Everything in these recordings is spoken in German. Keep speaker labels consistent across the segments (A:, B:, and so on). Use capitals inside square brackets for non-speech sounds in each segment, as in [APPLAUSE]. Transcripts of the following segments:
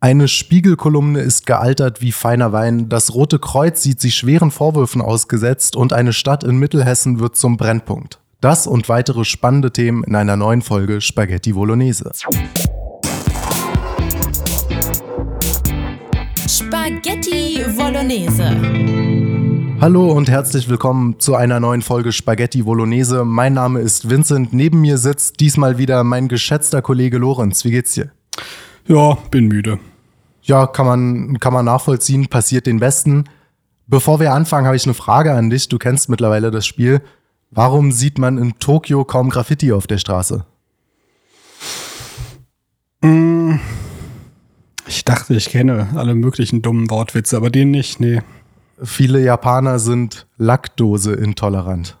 A: Eine Spiegelkolumne ist gealtert wie feiner Wein, das Rote Kreuz sieht sich schweren Vorwürfen ausgesetzt und eine Stadt in Mittelhessen wird zum Brennpunkt. Das und weitere spannende Themen in einer neuen Folge Spaghetti Bolognese.
B: Spaghetti Bolognese.
A: Hallo und herzlich willkommen zu einer neuen Folge Spaghetti Bolognese. Mein Name ist Vincent. Neben mir sitzt diesmal wieder mein geschätzter Kollege Lorenz. Wie geht's dir?
C: Ja, bin müde.
A: Ja, kann man, kann man nachvollziehen, passiert den Besten. Bevor wir anfangen, habe ich eine Frage an dich. Du kennst mittlerweile das Spiel. Warum sieht man in Tokio kaum Graffiti auf der Straße?
C: Mm, ich dachte, ich kenne alle möglichen dummen Wortwitze, aber den nicht, nee.
A: Viele Japaner sind Lackdose intolerant.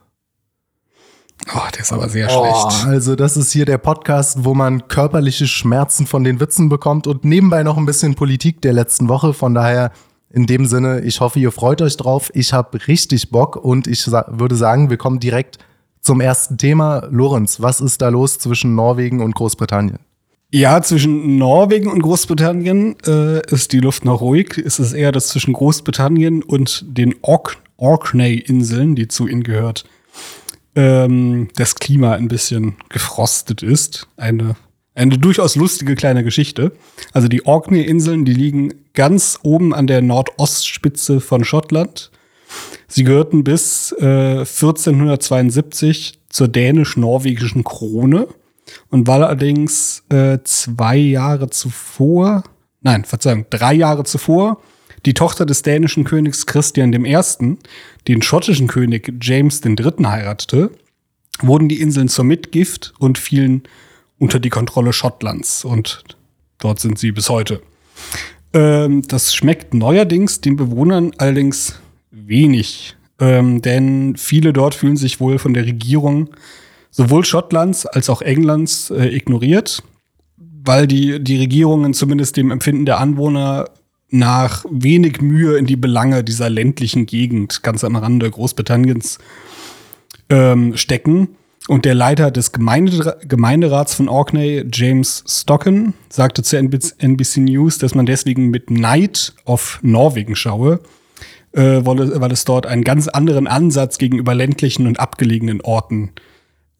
C: Oh, der ist aber sehr
A: Oh,
C: schlecht.
A: also das ist hier der Podcast, wo man körperliche Schmerzen von den Witzen bekommt und nebenbei noch ein bisschen Politik der letzten Woche. Von daher in dem Sinne, ich hoffe, ihr freut euch drauf. Ich habe richtig Bock und ich sa würde sagen, wir kommen direkt zum ersten Thema. Lorenz, was ist da los zwischen Norwegen und Großbritannien?
C: Ja, zwischen Norwegen und Großbritannien äh, ist die Luft noch ruhig. Es ist eher das zwischen Großbritannien und den Ork Orkney-Inseln, die zu ihnen gehört, ähm, das Klima ein bisschen gefrostet ist. Eine, eine durchaus lustige kleine Geschichte. Also die Orkney-Inseln, die liegen ganz oben an der Nordostspitze von Schottland. Sie gehörten bis äh, 1472 zur dänisch-norwegischen Krone und war allerdings äh, zwei Jahre zuvor, nein, Verzeihung, drei Jahre zuvor, die Tochter des dänischen Königs Christian I., den schottischen König James III. heiratete, wurden die Inseln zur Mitgift und fielen unter die Kontrolle Schottlands. Und dort sind sie bis heute. Ähm, das schmeckt neuerdings den Bewohnern allerdings wenig, ähm, denn viele dort fühlen sich wohl von der Regierung sowohl Schottlands als auch Englands äh, ignoriert, weil die, die Regierungen zumindest dem Empfinden der Anwohner nach wenig Mühe in die Belange dieser ländlichen Gegend ganz am Rande Großbritanniens ähm, stecken. Und der Leiter des Gemeinde Gemeinderats von Orkney, James Stocken, sagte zu NBC News, dass man deswegen mit Neid auf Norwegen schaue, äh, weil, es, dort einen ganz anderen Ansatz gegenüber ländlichen und abgelegenen Orten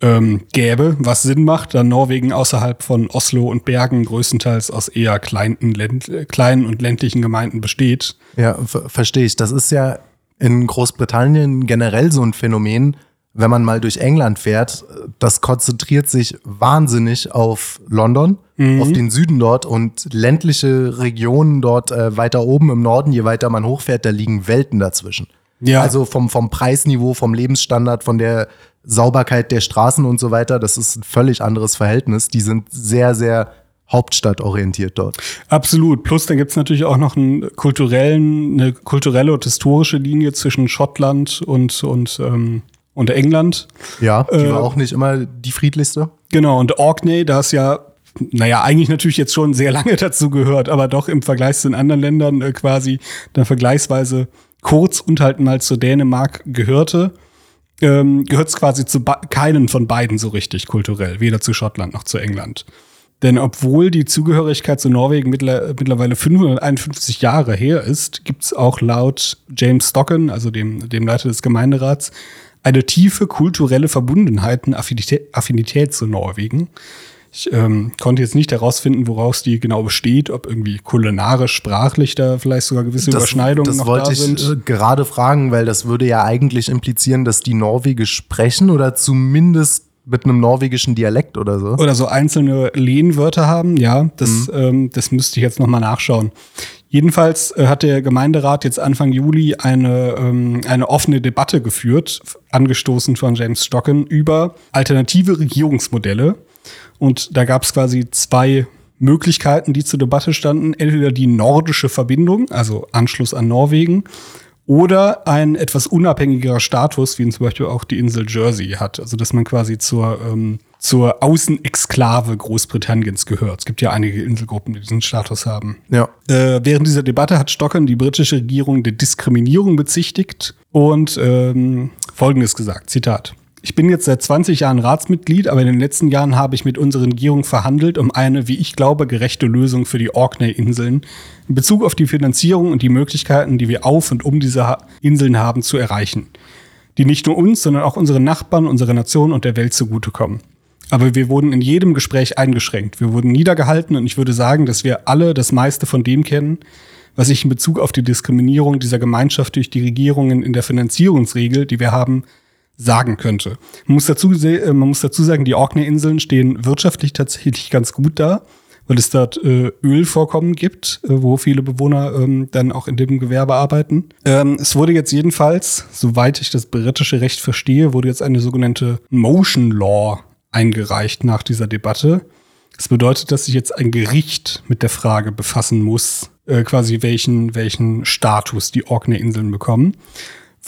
C: ähm, gäbe, was Sinn macht, da Norwegen außerhalb von Oslo und Bergen größtenteils aus eher kleinen, länd, kleinen und ländlichen Gemeinden besteht.
A: Ja, verstehe ich. Das ist ja in Großbritannien generell so ein Phänomen, wenn man mal durch England fährt, das konzentriert sich wahnsinnig auf London,
C: Mhm.
A: auf den Süden dort und ländliche Regionen dort äh, weiter oben im Norden, je weiter man hochfährt, da liegen Welten dazwischen.
C: Ja.
A: Also vom, vom Preisniveau, vom Lebensstandard, von der Sauberkeit der Straßen und so weiter, das ist ein völlig anderes Verhältnis. Die sind sehr, sehr hauptstadtorientiert dort.
C: Absolut. Plus, da gibt's natürlich auch noch einen kulturellen, eine kulturelle und historische Linie zwischen Schottland und, und, ähm, und England.
A: Ja, die
C: Äh,
A: war auch nicht immer die friedlichste.
C: Genau, und Orkney, da ist ja, naja, eigentlich natürlich jetzt schon sehr lange [LAUGHS] dazu gehört, aber doch im Vergleich zu den anderen Ländern äh, quasi dann vergleichsweise kurz und halt mal zu Dänemark gehörte, ähm, gehört es quasi zu keinen von beiden so richtig kulturell, weder zu Schottland noch zu England. Denn obwohl die Zugehörigkeit zu Norwegen mittler, mittlerweile 551 Jahre her ist, gibt es auch laut James Stocken, also dem, dem Leiter des Gemeinderats, eine tiefe kulturelle Verbundenheit und Affinität, Affinität zu Norwegen. Ich ähm, konnte jetzt nicht herausfinden, woraus die genau besteht, ob irgendwie kulinarisch, sprachlich da vielleicht sogar gewisse Überschneidungen
A: das
C: noch
A: wollte
C: da
A: ich
C: sind.
A: äh, gerade fragen, weil das würde ja eigentlich implizieren, dass die Norwegisch sprechen oder zumindest mit einem norwegischen Dialekt oder so.
C: oder so einzelne Lehnwörter haben. Ja, das, ähm, das müsste ich jetzt noch mal nachschauen. Jedenfalls äh, hat der Gemeinderat jetzt Anfang Juli eine, ähm, eine offene Debatte geführt, angestoßen von James Stocken, über alternative Regierungsmodelle. Und da gab es quasi zwei Möglichkeiten, die zur Debatte standen. Entweder die nordische Verbindung, also Anschluss an Norwegen, oder ein etwas unabhängigerer Status, wie ihn zum Beispiel auch die Insel Jersey hat. Also dass man quasi zur, ähm, zur Außenexklave Großbritanniens gehört. Es gibt ja einige Inselgruppen, die diesen Status haben.
A: Ja.
C: Äh, während dieser Debatte hat Stockern die britische Regierung der Diskriminierung bezichtigt und ähm, Folgendes gesagt, Zitat. Ich bin jetzt seit 20 Jahren Ratsmitglied, aber in den letzten Jahren habe ich mit unserer Regierung verhandelt, um eine, wie ich glaube, gerechte Lösung für die Orkney-Inseln in Bezug auf die Finanzierung und die Möglichkeiten, die wir auf und um diese Inseln haben, zu erreichen. Die nicht nur uns, sondern auch unseren Nachbarn, unserer Nation und der Welt zugutekommen. Aber wir wurden in jedem Gespräch eingeschränkt. Wir wurden niedergehalten und ich würde sagen, dass wir alle das meiste von dem kennen, was ich in Bezug auf die Diskriminierung dieser Gemeinschaft durch die Regierungen in der Finanzierungsregel, die wir haben, sagen könnte. Man muss dazu, äh, man muss dazu sagen, die Orkney-Inseln stehen wirtschaftlich tatsächlich ganz gut da, weil es dort äh, Ölvorkommen gibt, äh, wo viele Bewohner ähm, dann auch in dem Gewerbe arbeiten. Ähm, es wurde jetzt jedenfalls, soweit ich das britische Recht verstehe, wurde jetzt eine sogenannte Motion Law eingereicht nach dieser Debatte. Das bedeutet, dass sich jetzt ein Gericht mit der Frage befassen muss, äh, quasi welchen, welchen Status die Orkney-Inseln bekommen.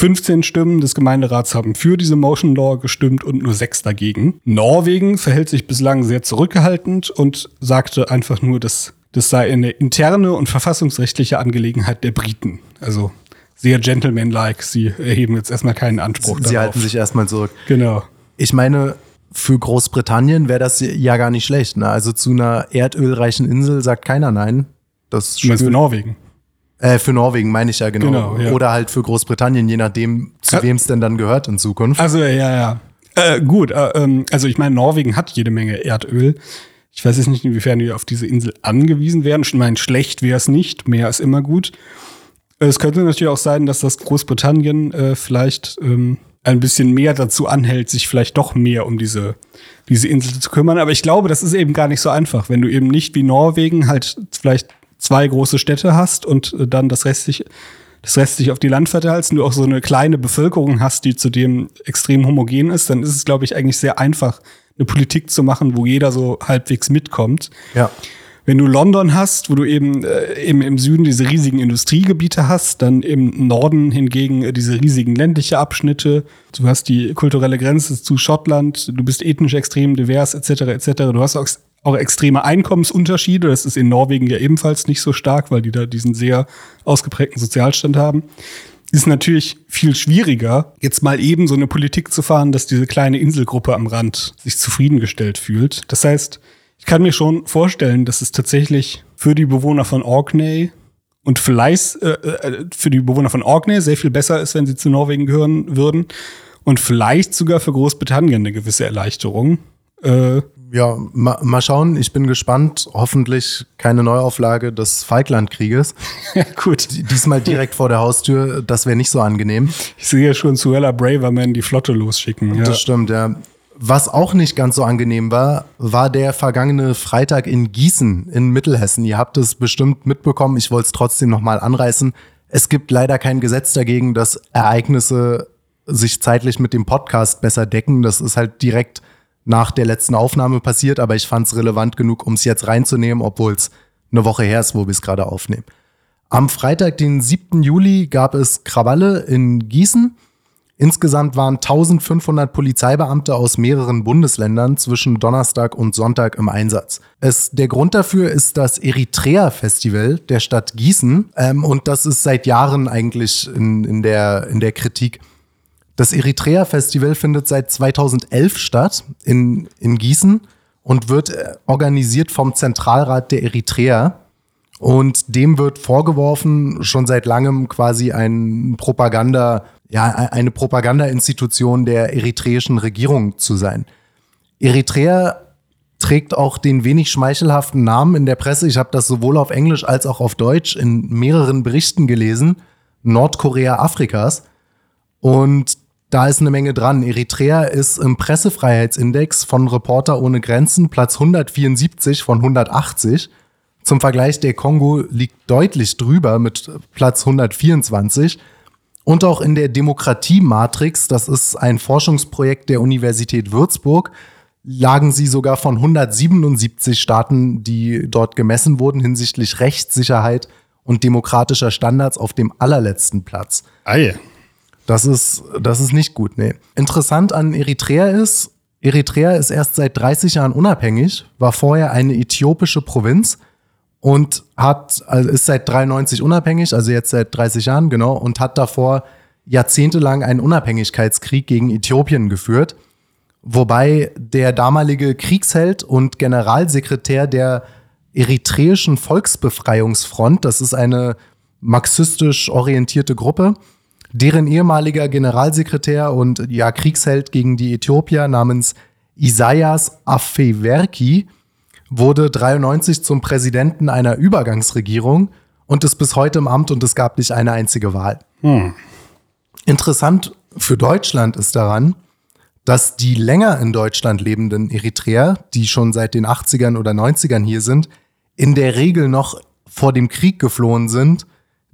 C: 15 Stimmen des Gemeinderats haben für diese Motion Law gestimmt und nur sechs dagegen. Norwegen verhält sich bislang sehr zurückgehaltend und sagte einfach nur, dass das sei eine interne und verfassungsrechtliche Angelegenheit der Briten. Also sehr gentlemanlike. Sie erheben jetzt erstmal keinen Anspruch
A: Sie darauf. halten sich erstmal zurück.
C: Genau.
A: Ich meine, für Großbritannien wäre das ja gar nicht schlecht. Ne? Also zu einer erdölreichen Insel sagt keiner nein. Das
C: du meinst für Norwegen?
A: Äh, für Norwegen meine ich ja genau. genau ja. Oder halt für Großbritannien, je nachdem, zu ja. wem es denn dann gehört in Zukunft.
C: Also ja, ja. Äh, gut, äh, ähm, also ich meine, Norwegen hat jede Menge Erdöl. Ich weiß jetzt nicht, inwiefern die auf diese Insel angewiesen werden. Ich meine, schlecht wäre es nicht, mehr ist immer gut. Es könnte natürlich auch sein, dass das Großbritannien äh, vielleicht ähm, ein bisschen mehr dazu anhält, sich vielleicht doch mehr um diese, diese Insel zu kümmern. Aber ich glaube, das ist eben gar nicht so einfach, wenn du eben nicht wie Norwegen halt vielleicht zwei große Städte hast und äh, dann das restliche, das restliche auf die Land verteilst und du auch so eine kleine Bevölkerung hast, die zudem extrem homogen ist, dann ist es, glaube ich, eigentlich sehr einfach, eine Politik zu machen, wo jeder so halbwegs mitkommt.
A: Ja.
C: Wenn du London hast, wo du eben, äh, eben im Süden diese riesigen Industriegebiete hast, dann im Norden hingegen äh, diese riesigen ländliche Abschnitte, du hast die kulturelle Grenze zu Schottland, du bist ethnisch extrem divers, etc., etc. Du hast auch auch extreme Einkommensunterschiede. Das ist in Norwegen ja ebenfalls nicht so stark, weil die da diesen sehr ausgeprägten Sozialstand haben. Ist natürlich viel schwieriger, jetzt mal eben so eine Politik zu fahren, dass diese kleine Inselgruppe am Rand sich zufriedengestellt fühlt. Das heißt, ich kann mir schon vorstellen, dass es tatsächlich für die Bewohner von Orkney und vielleicht äh, äh, für die Bewohner von Orkney sehr viel besser ist, wenn sie zu Norwegen gehören würden. Und vielleicht sogar für Großbritannien eine gewisse Erleichterung.
A: Äh, ja, ma, mal schauen. Ich bin gespannt. Hoffentlich keine Neuauflage des Falklandkrieges. [LAUGHS]
C: ja, gut.
A: Diesmal direkt vor der Haustür. Das wäre nicht so angenehm.
C: Ich sehe ja schon Suella Braverman die Flotte losschicken.
A: Ja. Das stimmt, ja. Was auch nicht ganz so angenehm war, war der vergangene Freitag in Gießen in Mittelhessen. Ihr habt es bestimmt mitbekommen. Ich wollte es trotzdem nochmal anreißen. Es gibt leider kein Gesetz dagegen, dass Ereignisse sich zeitlich mit dem Podcast besser decken. Das ist halt direkt nach der letzten Aufnahme passiert, aber ich fand es relevant genug, um es jetzt reinzunehmen, obwohl es eine Woche her ist, wo wir es gerade aufnehmen. Am Freitag, den 7. Juli, gab es Krawalle in Gießen. Insgesamt waren 1500 Polizeibeamte aus mehreren Bundesländern zwischen Donnerstag und Sonntag im Einsatz. Es, der Grund dafür ist das Eritrea-Festival der Stadt Gießen. Ähm, und das ist seit Jahren eigentlich in, in, der, in der Kritik. Das Eritrea-Festival findet seit 2011 statt in, in Gießen und wird äh, organisiert vom Zentralrat der Eritrea. Und dem wird vorgeworfen, schon seit langem quasi ein Propaganda, ja, eine Propaganda-Institution der eritreischen Regierung zu sein. Eritrea trägt auch den wenig schmeichelhaften Namen in der Presse. Ich habe das sowohl auf Englisch als auch auf Deutsch in mehreren Berichten gelesen. Nordkorea Afrikas. Und da ist eine Menge dran. Eritrea ist im Pressefreiheitsindex von Reporter ohne Grenzen Platz 174 von 180. Zum Vergleich, der Kongo liegt deutlich drüber mit Platz 124. Und auch in der Demokratie-Matrix, das ist ein Forschungsprojekt der Universität Würzburg, lagen sie sogar von 177 Staaten, die dort gemessen wurden, hinsichtlich Rechtssicherheit und demokratischer Standards auf dem allerletzten Platz.
C: Ei.
A: Das ist, das ist nicht gut, nee. Interessant an Eritrea ist, Eritrea ist erst seit 30 Jahren unabhängig, war vorher eine äthiopische Provinz und hat, also ist seit 93 unabhängig, also jetzt seit 30 Jahren, genau, und hat davor jahrzehntelang einen Unabhängigkeitskrieg gegen Äthiopien geführt, wobei der damalige Kriegsheld und Generalsekretär der Eritreischen Volksbefreiungsfront, das ist eine marxistisch orientierte Gruppe, deren ehemaliger Generalsekretär und ja Kriegsheld gegen die Äthiopier namens Isaias Afewerki wurde 93 zum Präsidenten einer Übergangsregierung und ist bis heute im Amt und es gab nicht eine einzige Wahl. Hm. Interessant für Deutschland ist daran, dass die länger in Deutschland lebenden Eritreer, die schon seit den 80ern oder 90ern hier sind, in der Regel noch vor dem Krieg geflohen sind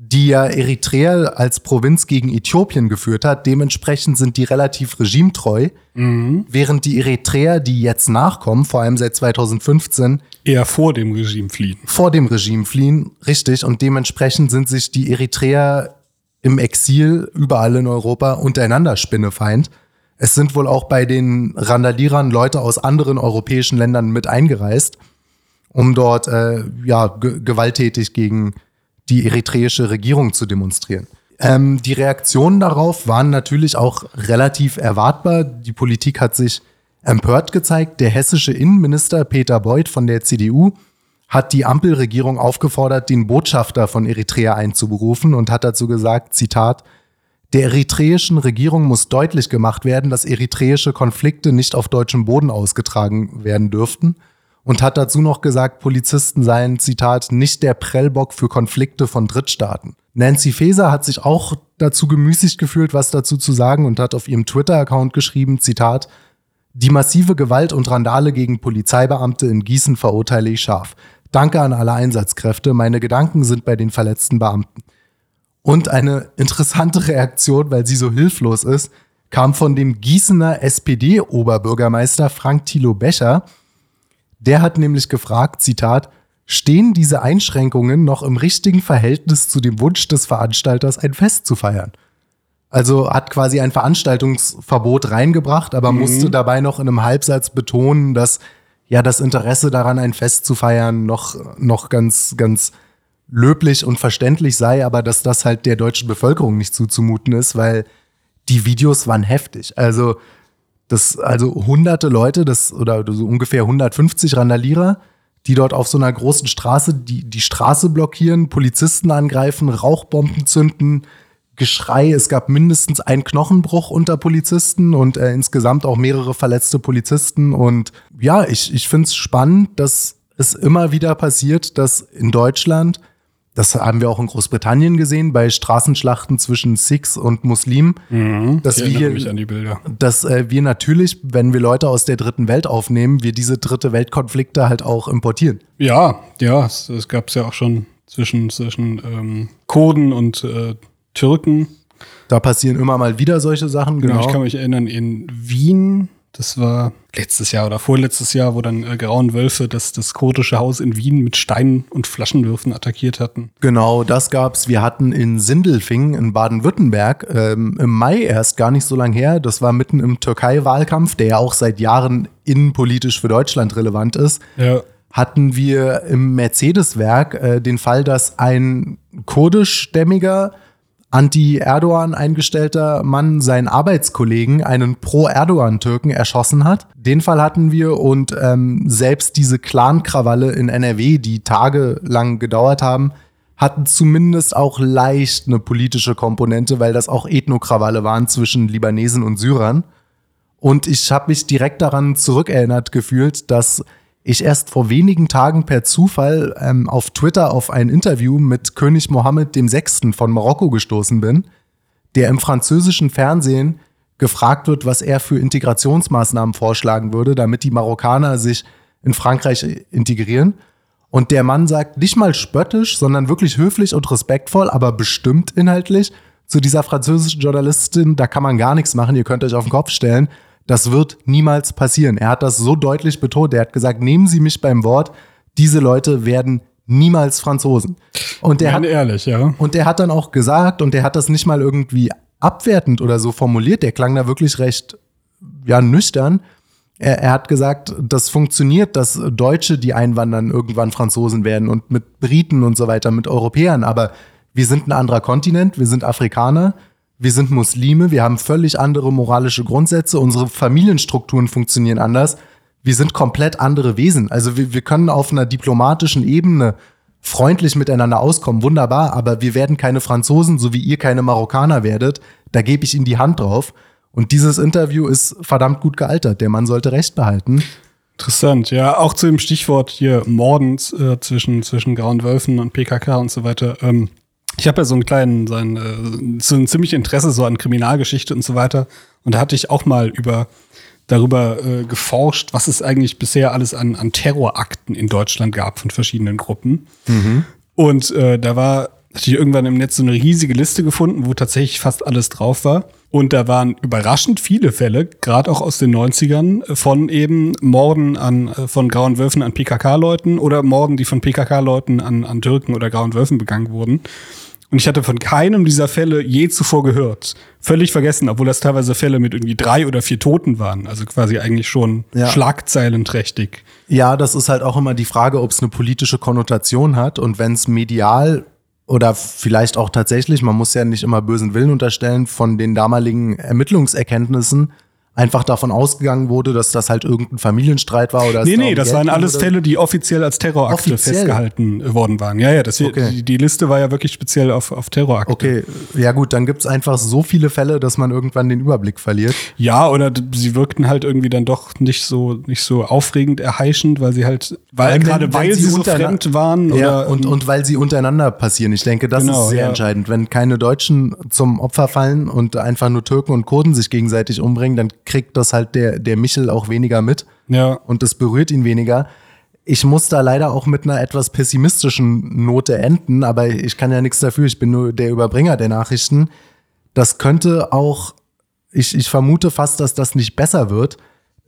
A: die ja Eritrea als Provinz gegen Äthiopien geführt hat. Dementsprechend sind die relativ regimetreu, mhm. während die Eritreer, die jetzt nachkommen, vor allem seit 2015,
C: eher vor dem Regime fliehen.
A: Vor dem Regime fliehen, richtig. Und dementsprechend sind sich die Eritreer im Exil überall in Europa untereinander Spinnefeind. Es sind wohl auch bei den Randalierern Leute aus anderen europäischen Ländern mit eingereist, um dort äh, ja gewalttätig gegen die eritreische Regierung zu demonstrieren. Ähm, die Reaktionen darauf waren natürlich auch relativ erwartbar. Die Politik hat sich empört gezeigt. Der hessische Innenminister Peter Beuth von der CDU hat die Ampelregierung aufgefordert, den Botschafter von Eritrea einzuberufen und hat dazu gesagt, Zitat, der eritreischen Regierung muss deutlich gemacht werden, dass eritreische Konflikte nicht auf deutschem Boden ausgetragen werden dürften und hat dazu noch gesagt, Polizisten seien, Zitat, nicht der Prellbock für Konflikte von Drittstaaten. Nancy Faeser hat sich auch dazu gemüßigt gefühlt, was dazu zu sagen und hat auf ihrem Twitter-Account geschrieben, Zitat, die massive Gewalt und Randale gegen Polizeibeamte in Gießen verurteile ich scharf. Danke an alle Einsatzkräfte. Meine Gedanken sind bei den verletzten Beamten. Und eine interessante Reaktion, weil sie so hilflos ist, kam von dem Gießener SPD-Oberbürgermeister Frank Thilo Becher, der hat nämlich gefragt, Zitat, stehen diese Einschränkungen noch im richtigen Verhältnis zu dem Wunsch des Veranstalters, ein Fest zu feiern? Also hat quasi ein Veranstaltungsverbot reingebracht, aber mhm. musste dabei noch in einem Halbsatz betonen, dass ja das Interesse daran, ein Fest zu feiern, noch, noch ganz, ganz löblich und verständlich sei, aber dass das halt der deutschen Bevölkerung nicht zuzumuten ist, weil die Videos waren heftig. Also das, also hunderte Leute, das, oder so ungefähr 150 Randalierer, die dort auf so einer großen Straße die, die Straße blockieren, Polizisten angreifen, Rauchbomben zünden, Geschrei. Es gab mindestens einen Knochenbruch unter Polizisten und äh, insgesamt auch mehrere verletzte Polizisten. Und ja, ich, ich finde es spannend, dass es immer wieder passiert, dass in Deutschland das haben wir auch in Großbritannien gesehen bei Straßenschlachten zwischen Sikhs und Muslimen.
C: Mhm, dass wir, mich an die Bilder.
A: Dass äh, wir natürlich, wenn wir Leute aus der dritten Welt aufnehmen, wir diese dritte Weltkonflikte halt auch importieren.
C: Ja, ja, es, es gab es ja auch schon zwischen, zwischen ähm, Kurden und äh, Türken.
A: Da passieren immer mal wieder solche Sachen.
C: Genau. genau. Ich kann mich erinnern, in Wien das war letztes Jahr oder vorletztes Jahr, wo dann äh, Grauen Wölfe das, das kurdische Haus in Wien mit Steinen und Flaschenwürfen attackiert hatten.
A: Genau, das gab's. Wir hatten in Sindelfingen in Baden-Württemberg ähm, im Mai erst gar nicht so lang her. Das war mitten im Türkei-Wahlkampf, der ja auch seit Jahren innenpolitisch für Deutschland relevant ist. Ja. Hatten wir im Mercedes-Werk äh, den Fall, dass ein kurdischstämmiger anti-Erdogan eingestellter Mann seinen Arbeitskollegen, einen Pro-Erdogan-Türken, erschossen hat. Den Fall hatten wir und ähm, selbst diese Clan-Krawalle in NRW, die tagelang gedauert haben, hatten zumindest auch leicht eine politische Komponente, weil das auch Ethnokrawalle waren zwischen Libanesen und Syrern. Und ich habe mich direkt daran zurückerinnert gefühlt, dass ich erst vor wenigen Tagen per Zufall ähm, auf Twitter auf ein Interview mit König Mohammed VI. von Marokko gestoßen bin, der im französischen Fernsehen gefragt wird, was er für Integrationsmaßnahmen vorschlagen würde, damit die Marokkaner sich in Frankreich integrieren. Und der Mann sagt nicht mal spöttisch, sondern wirklich höflich und respektvoll, aber bestimmt inhaltlich zu dieser französischen Journalistin, da kann man gar nichts machen, ihr könnt euch auf den Kopf stellen. Das wird niemals passieren. Er hat das so deutlich betont. Er hat gesagt, nehmen Sie mich beim Wort. Diese Leute werden niemals Franzosen. Und der hat,
C: ehrlich, ja.
A: Und der hat dann auch gesagt, und der hat das nicht mal irgendwie abwertend oder so formuliert. Der klang da wirklich recht, ja, nüchtern. Er, er hat gesagt, das funktioniert, dass Deutsche, die einwandern, irgendwann Franzosen werden und mit Briten und so weiter, mit Europäern. Aber wir sind ein anderer Kontinent, wir sind Afrikaner wir sind Muslime, wir haben völlig andere moralische Grundsätze, unsere Familienstrukturen funktionieren anders, wir sind komplett andere Wesen. Also wir, wir können auf einer diplomatischen Ebene freundlich miteinander auskommen, wunderbar, aber wir werden keine Franzosen, so wie ihr keine Marokkaner werdet, da gebe ich Ihnen die Hand drauf. Und dieses Interview ist verdammt gut gealtert. Der Mann sollte Recht behalten.
C: Interessant, ja, auch zu dem Stichwort hier Morden äh, zwischen, zwischen Grauen Wölfen und PKK und so weiter. Ähm, ich habe ja so einen kleinen, so ein, äh, so ein ziemlich Interesse so an Kriminalgeschichte und so weiter. Und da hatte ich auch mal über darüber äh, geforscht, was es eigentlich bisher alles an, an Terrorakten in Deutschland gab von verschiedenen Gruppen. Mhm. Und äh, da war hatte ich irgendwann im Netz so eine riesige Liste gefunden, wo tatsächlich fast alles drauf war. Und da waren überraschend viele Fälle, gerade auch aus den 90ern, von eben Morden an, äh, von Grauen Wölfen an PKK-Leuten oder Morden, die von PKK-Leuten an, an Türken oder Grauen Wölfen begangen wurden. Und ich hatte von keinem dieser Fälle je zuvor gehört. Völlig vergessen, obwohl das teilweise Fälle mit irgendwie drei oder vier Toten waren. Also quasi eigentlich schon ja. schlagzeilenträchtig.
A: Ja, das ist halt auch immer die Frage, ob es eine politische Konnotation hat. Und wenn es medial oder vielleicht auch tatsächlich, man muss ja nicht immer bösen Willen unterstellen, von den damaligen Ermittlungserkenntnissen einfach davon ausgegangen wurde, dass das halt irgendein Familienstreit war oder
C: Nee, nee, das waren alles Fälle, die offiziell als Terrorakte offiziell? festgehalten worden waren. Ja, ja, das okay. die, die, Liste war ja wirklich speziell auf, auf Terrorakte.
A: Okay, ja gut, dann gibt's einfach so viele Fälle, dass man irgendwann den Überblick verliert.
C: Ja, oder sie wirkten halt irgendwie dann doch nicht so nicht so aufregend erheischend, weil sie halt weil wenn, gerade weil sie, sie so fremd waren
A: ja, oder und und weil sie untereinander passieren. Ich denke, das genau, ist sehr ja. entscheidend, wenn keine Deutschen zum Opfer fallen und einfach nur Türken und Kurden sich gegenseitig umbringen, dann kriegt das halt der, der Michel auch weniger mit. Ja. Und das berührt ihn weniger. Ich muss da leider auch mit einer etwas pessimistischen Note enden, aber ich kann ja nichts dafür. Ich bin nur der Überbringer der Nachrichten. Das könnte auch, ich, ich vermute fast, dass das nicht besser wird.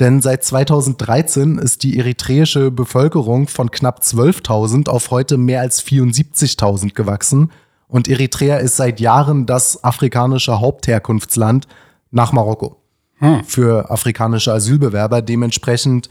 A: Denn seit 2013 ist die eritreische Bevölkerung von knapp 12.000 auf heute mehr als 74.000 gewachsen. Und Eritrea ist seit Jahren das afrikanische Hauptherkunftsland nach Marokko hm. für afrikanische Asylbewerber. Dementsprechend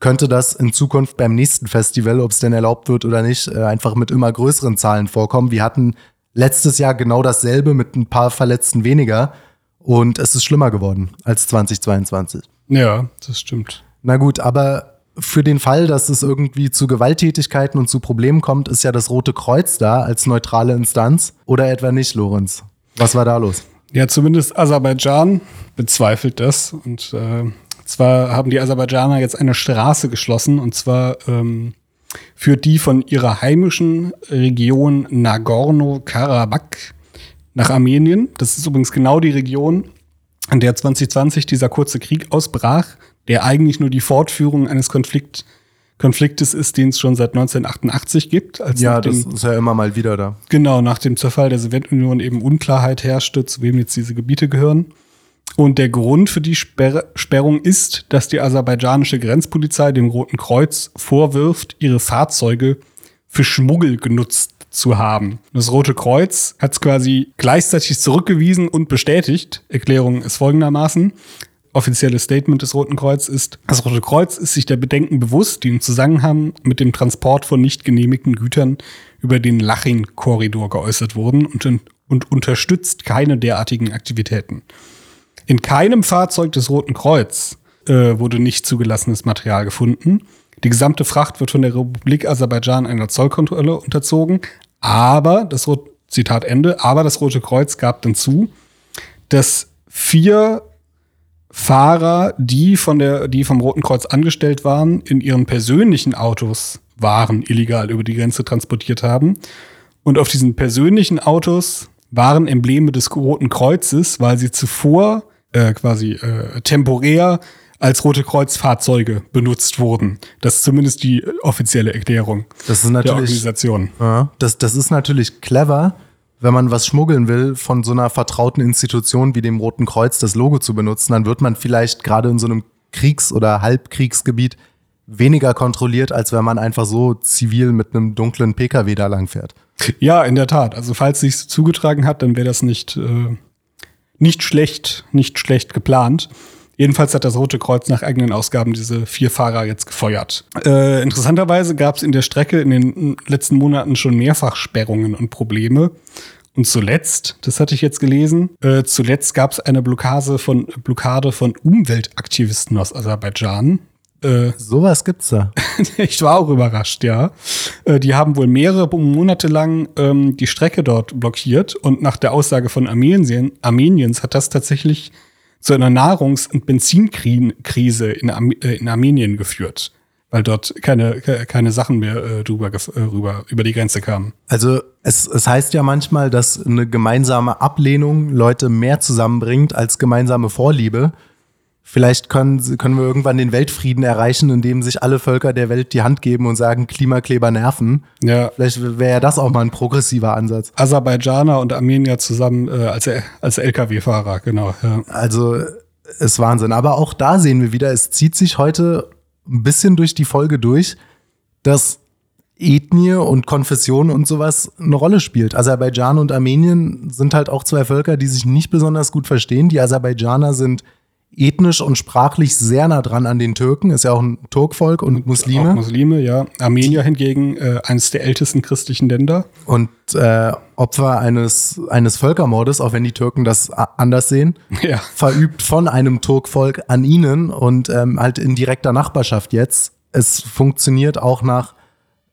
A: könnte das in Zukunft beim nächsten Festival, ob es denn erlaubt wird oder nicht, äh, einfach mit immer größeren Zahlen vorkommen. Wir hatten letztes Jahr genau dasselbe mit ein paar Verletzten weniger und es ist schlimmer geworden als 2022.
C: Ja, das stimmt.
A: Na gut, aber für den Fall, dass es irgendwie zu Gewalttätigkeiten und zu Problemen kommt, ist ja das Rote Kreuz da als neutrale Instanz oder etwa nicht, Lorenz? Was war da los?
C: Ja, zumindest Aserbaidschan bezweifelt das. Und äh, zwar haben die Aserbaidschaner jetzt eine Straße geschlossen, und zwar ähm, führt die von ihrer heimischen Region Nagorno-Karabakh nach Armenien. Das ist übrigens genau die Region, an der 2020 dieser kurze Krieg ausbrach, der eigentlich nur die Fortführung eines Konflikts Konfliktes ist, den es schon seit 1988 gibt.
A: Als ja, das dem, ist ja immer mal wieder da.
C: Genau, nach dem Zerfall der Sowjetunion eben Unklarheit herrschte, zu wem jetzt diese Gebiete gehören. Und der Grund für die Sperr Sperrung ist, dass die aserbaidschanische Grenzpolizei dem Roten Kreuz vorwirft, ihre Fahrzeuge für Schmuggel genutzt zu haben. Das Rote Kreuz hat es quasi gleichzeitig zurückgewiesen und bestätigt. Erklärung ist folgendermaßen offizielle Statement des Roten Kreuz ist, das Rote Kreuz ist sich der Bedenken bewusst, die im Zusammenhang mit dem Transport von nicht genehmigten Gütern über den Lachin-Korridor geäußert wurden und, und unterstützt keine derartigen Aktivitäten. In keinem Fahrzeug des Roten Kreuz äh, wurde nicht zugelassenes Material gefunden. Die gesamte Fracht wird von der Republik Aserbaidschan einer Zollkontrolle unterzogen. Aber, das Rot Zitat Ende, aber das Rote Kreuz gab dann zu, dass vier Fahrer, die von der, die vom Roten Kreuz angestellt waren, in ihren persönlichen Autos Waren illegal über die Grenze transportiert haben. Und auf diesen persönlichen Autos waren Embleme des Roten Kreuzes, weil sie zuvor äh, quasi äh, temporär als Rote Kreuz-Fahrzeuge benutzt wurden. Das ist zumindest die offizielle Erklärung
A: das ist natürlich, der
C: Organisation.
A: Ja, das, das ist natürlich clever, wenn man was schmuggeln will, von so einer vertrauten Institution wie dem Roten Kreuz das Logo zu benutzen, dann wird man vielleicht gerade in so einem Kriegs- oder Halbkriegsgebiet weniger kontrolliert, als wenn man einfach so zivil mit einem dunklen Pkw da langfährt.
C: Ja, in der Tat. Also falls sich zugetragen hat, dann wäre das nicht, äh, nicht schlecht, nicht schlecht geplant. Jedenfalls hat das Rote Kreuz nach eigenen Ausgaben diese vier Fahrer jetzt gefeuert. Äh, interessanterweise gab es in der Strecke in den letzten Monaten schon mehrfach Sperrungen und Probleme. Und zuletzt, das hatte ich jetzt gelesen, äh, zuletzt gab es eine Blockade von, Blockade von Umweltaktivisten aus Aserbaidschan. Äh,
A: Sowas gibt's da. [LAUGHS]
C: ich war auch überrascht, ja. Äh, die haben wohl mehrere Monate lang ähm, die Strecke dort blockiert und nach der Aussage von Armenien, Armeniens hat das tatsächlich zu einer Nahrungs- und Benzinkrise in, Arm äh, in Armenien geführt weil dort keine, keine Sachen mehr äh, drüber, äh, rüber, über die Grenze kamen.
A: Also es, es heißt ja manchmal, dass eine gemeinsame Ablehnung Leute mehr zusammenbringt als gemeinsame Vorliebe. Vielleicht können, können wir irgendwann den Weltfrieden erreichen, indem sich alle Völker der Welt die Hand geben und sagen, Klimakleber nerven.
C: Ja.
A: Vielleicht wäre ja das auch mal ein progressiver Ansatz.
C: Aserbaidschaner und Armenier zusammen äh, als, als Lkw-Fahrer, genau. Ja.
A: Also ist Wahnsinn. Aber auch da sehen wir wieder, es zieht sich heute ein bisschen durch die Folge durch, dass Ethnie und Konfession und sowas eine Rolle spielt. Aserbaidschan und Armenien sind halt auch zwei Völker, die sich nicht besonders gut verstehen. Die Aserbaidschaner sind ethnisch und sprachlich sehr nah dran an den Türken, ist ja auch ein Turkvolk und Muslime. Auch
C: Muslime, ja. Armenier hingegen äh, eines der ältesten christlichen Länder.
A: Und äh, Opfer eines, eines Völkermordes, auch wenn die Türken das anders sehen, [LAUGHS]
C: ja.
A: verübt von einem Turkvolk an ihnen und ähm, halt in direkter Nachbarschaft jetzt. Es funktioniert auch nach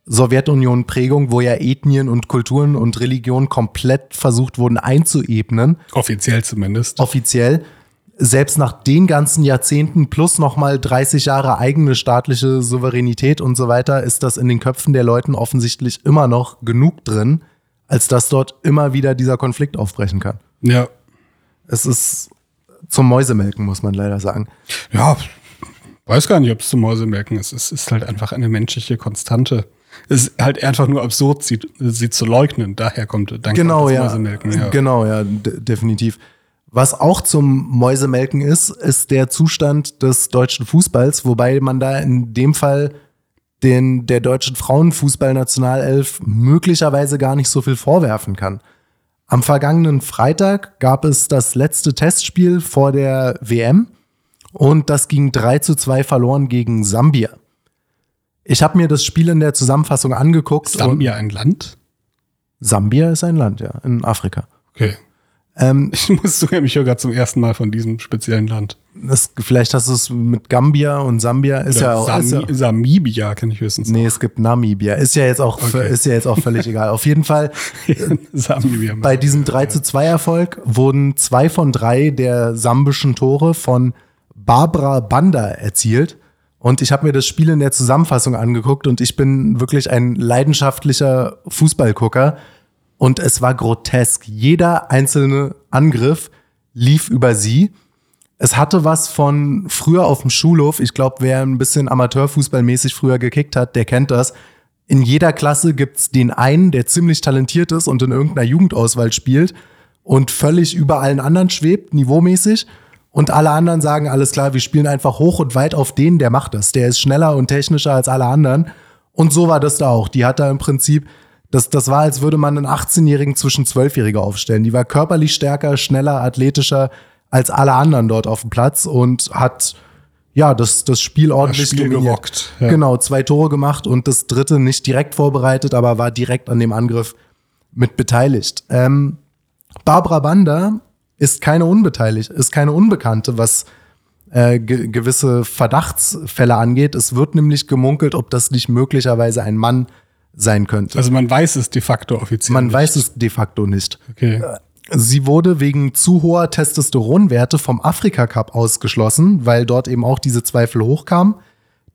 A: Sowjetunion-Prägung, wo ja Ethnien und Kulturen und Religionen komplett versucht wurden einzuebnen.
C: Offiziell zumindest.
A: Offiziell selbst nach den ganzen Jahrzehnten plus nochmal 30 Jahre eigene staatliche Souveränität und so weiter, ist das in den Köpfen der Leuten offensichtlich immer noch genug drin, als dass dort immer wieder dieser Konflikt aufbrechen kann.
C: Ja.
A: Es ist zum Mäusemelken, muss man leider sagen.
C: Ja, weiß gar nicht, ob es zum Mäusemelken ist. Es ist halt einfach eine menschliche Konstante. Es ist halt einfach nur absurd, sie, sie zu leugnen. Daher kommt dann
A: genau,
C: kommt
A: das ja. Mäusemelken. Ja. Genau, ja, definitiv. Was auch zum Mäusemelken ist, ist der Zustand des deutschen Fußballs, wobei man da in dem Fall den der deutschen Frauenfußballnationalelf möglicherweise gar nicht so viel vorwerfen kann. Am vergangenen Freitag gab es das letzte Testspiel vor der WM und das ging 3 zu 2 verloren gegen Sambia. Ich habe mir das Spiel in der Zusammenfassung angeguckt.
C: Sambia ein Land?
A: Sambia ist ein Land, ja, in Afrika.
C: Okay. Ähm, [LAUGHS] ich muss zugeben, ich höre gerade zum ersten Mal von diesem speziellen Land.
A: Das, vielleicht hast du es mit Gambia und Sambia. Ist ja auch,
C: Sami,
A: ist ja,
C: Samibia kenne ich höchstens.
A: Nee, noch. es gibt Namibia. Ist ja jetzt auch, okay. ist ja jetzt auch völlig [LAUGHS] egal. Auf jeden Fall, [LAUGHS] Samibia, bei diesem 3 zu 2 Erfolg wurden zwei von drei der sambischen Tore von Barbara Banda erzielt. Und ich habe mir das Spiel in der Zusammenfassung angeguckt und ich bin wirklich ein leidenschaftlicher Fußballgucker. Und es war grotesk. Jeder einzelne Angriff lief über sie. Es hatte was von früher auf dem Schulhof. Ich glaube, wer ein bisschen Amateurfußballmäßig früher gekickt hat, der kennt das. In jeder Klasse gibt's den einen, der ziemlich talentiert ist und in irgendeiner Jugendauswahl spielt und völlig über allen anderen schwebt, niveaumäßig. Und alle anderen sagen, alles klar, wir spielen einfach hoch und weit auf den, der macht das. Der ist schneller und technischer als alle anderen. Und so war das da auch. Die hat da im Prinzip das, das war, als würde man einen 18-Jährigen zwischen 12-Jährige aufstellen. Die war körperlich stärker, schneller, athletischer als alle anderen dort auf dem Platz und hat ja das, das Spiel ordentlich
C: das Spiel gerockt.
A: Ja. Genau, zwei Tore gemacht und das dritte nicht direkt vorbereitet, aber war direkt an dem Angriff mit beteiligt. Ähm, Barbara Banda ist keine unbeteiligt, ist keine Unbekannte, was äh, ge gewisse Verdachtsfälle angeht. Es wird nämlich gemunkelt, ob das nicht möglicherweise ein Mann sein könnte.
C: Also man weiß es de facto offiziell.
A: Man nicht. weiß es de facto nicht.
C: Okay.
A: Sie wurde wegen zu hoher Testosteronwerte vom Afrika Cup ausgeschlossen, weil dort eben auch diese Zweifel hochkamen.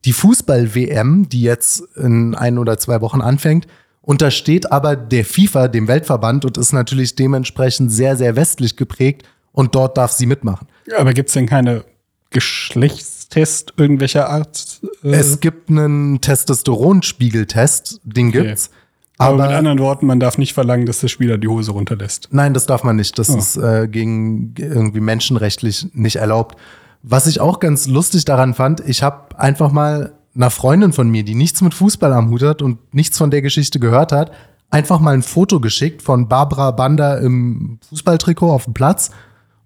A: Die Fußball-WM, die jetzt in ein oder zwei Wochen anfängt, untersteht aber der FIFA, dem Weltverband, und ist natürlich dementsprechend sehr, sehr westlich geprägt. Und dort darf sie mitmachen.
C: Ja, aber gibt es denn keine Geschlechts Test irgendwelcher Art?
A: Äh es gibt einen Testosteronspiegeltest, den okay. gibt's.
C: Aber, aber, mit anderen Worten, man darf nicht verlangen, dass der Spieler die Hose runterlässt.
A: Nein, das darf man nicht. Das oh. ist äh, gegen irgendwie menschenrechtlich nicht erlaubt. Was ich auch ganz lustig daran fand, ich habe einfach mal einer Freundin von mir, die nichts mit Fußball am Hut hat und nichts von der Geschichte gehört hat, einfach mal ein Foto geschickt von Barbara Banda im Fußballtrikot auf dem Platz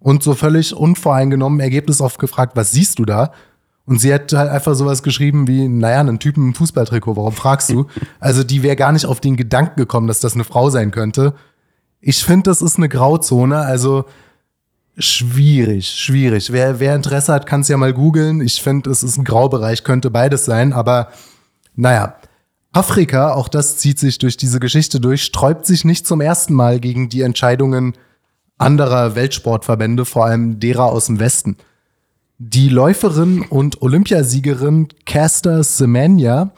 A: und so völlig unvoreingenommen Ergebnis oft gefragt, was siehst du da? Und sie hat halt einfach sowas geschrieben wie, naja, einen Typen im Fußballtrikot, warum fragst du? [LAUGHS] Also die wäre gar nicht auf den Gedanken gekommen, dass das eine Frau sein könnte. Ich finde, das ist eine Grauzone. Also schwierig, schwierig. Wer, wer Interesse hat, kann es ja mal googeln. Ich finde, es ist ein Graubereich, könnte beides sein. Aber naja, Afrika, auch das zieht sich durch diese Geschichte durch, sträubt sich nicht zum ersten Mal gegen die Entscheidungen anderer Weltsportverbände, vor allem derer aus dem Westen. Die Läuferin und Olympiasiegerin Caster Semenya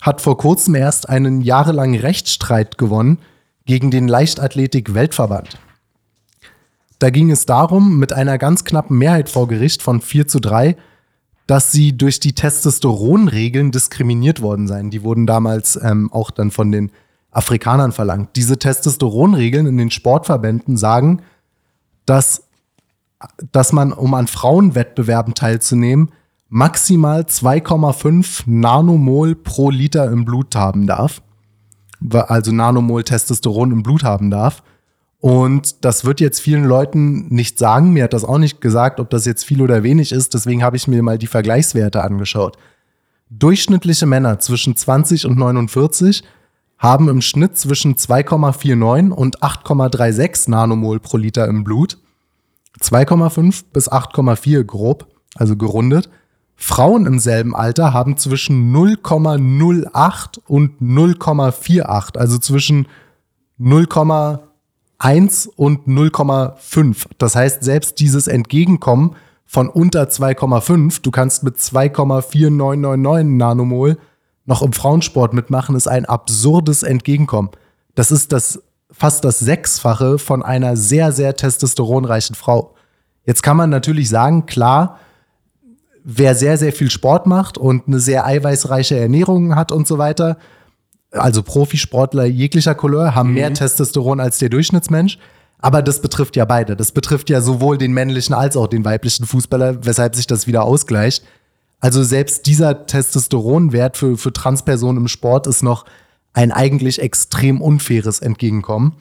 A: hat vor kurzem erst einen jahrelangen Rechtsstreit gewonnen gegen den Leichtathletik-Weltverband. Da ging es darum, mit einer ganz knappen Mehrheit vor Gericht von 4 zu 3, dass sie durch die Testosteronregeln diskriminiert worden seien. Die wurden damals ähm, auch dann von den Afrikanern verlangt. Diese Testosteronregeln in den Sportverbänden sagen, dass, dass man, um an Frauenwettbewerben teilzunehmen, maximal 2,5 Nanomol pro Liter im Blut haben darf. Also Nanomol Testosteron im Blut haben darf. Und das wird jetzt vielen Leuten nicht sagen. Mir hat das auch nicht gesagt, ob das jetzt viel oder wenig ist. Deswegen habe ich mir mal die Vergleichswerte angeschaut. Durchschnittliche Männer zwischen 20 und 49 haben im Schnitt zwischen 2,49 und 8,36 Nanomol pro Liter im Blut. 2,5 bis 8,4 grob, also gerundet. Frauen im selben Alter haben zwischen 0,08 und 0,48, also zwischen 0,8 1 und 0,5. Das heißt, selbst dieses Entgegenkommen von unter 2,5, du kannst mit 2,4999 Nanomol noch im Frauensport mitmachen, ist ein absurdes Entgegenkommen. Das ist das fast das Sechsfache von einer sehr, sehr testosteronreichen Frau. Jetzt kann man natürlich sagen, klar, wer sehr, sehr viel Sport macht und eine sehr eiweißreiche Ernährung hat und so weiter, also Profisportler jeglicher Couleur, haben mhm. mehr Testosteron als der Durchschnittsmensch. Aber das betrifft ja beide. Das betrifft ja sowohl den männlichen als auch den weiblichen Fußballer, weshalb sich das wieder ausgleicht. Also selbst dieser Testosteronwert für, für Transpersonen im Sport ist noch ein eigentlich extrem unfaires Entgegenkommen.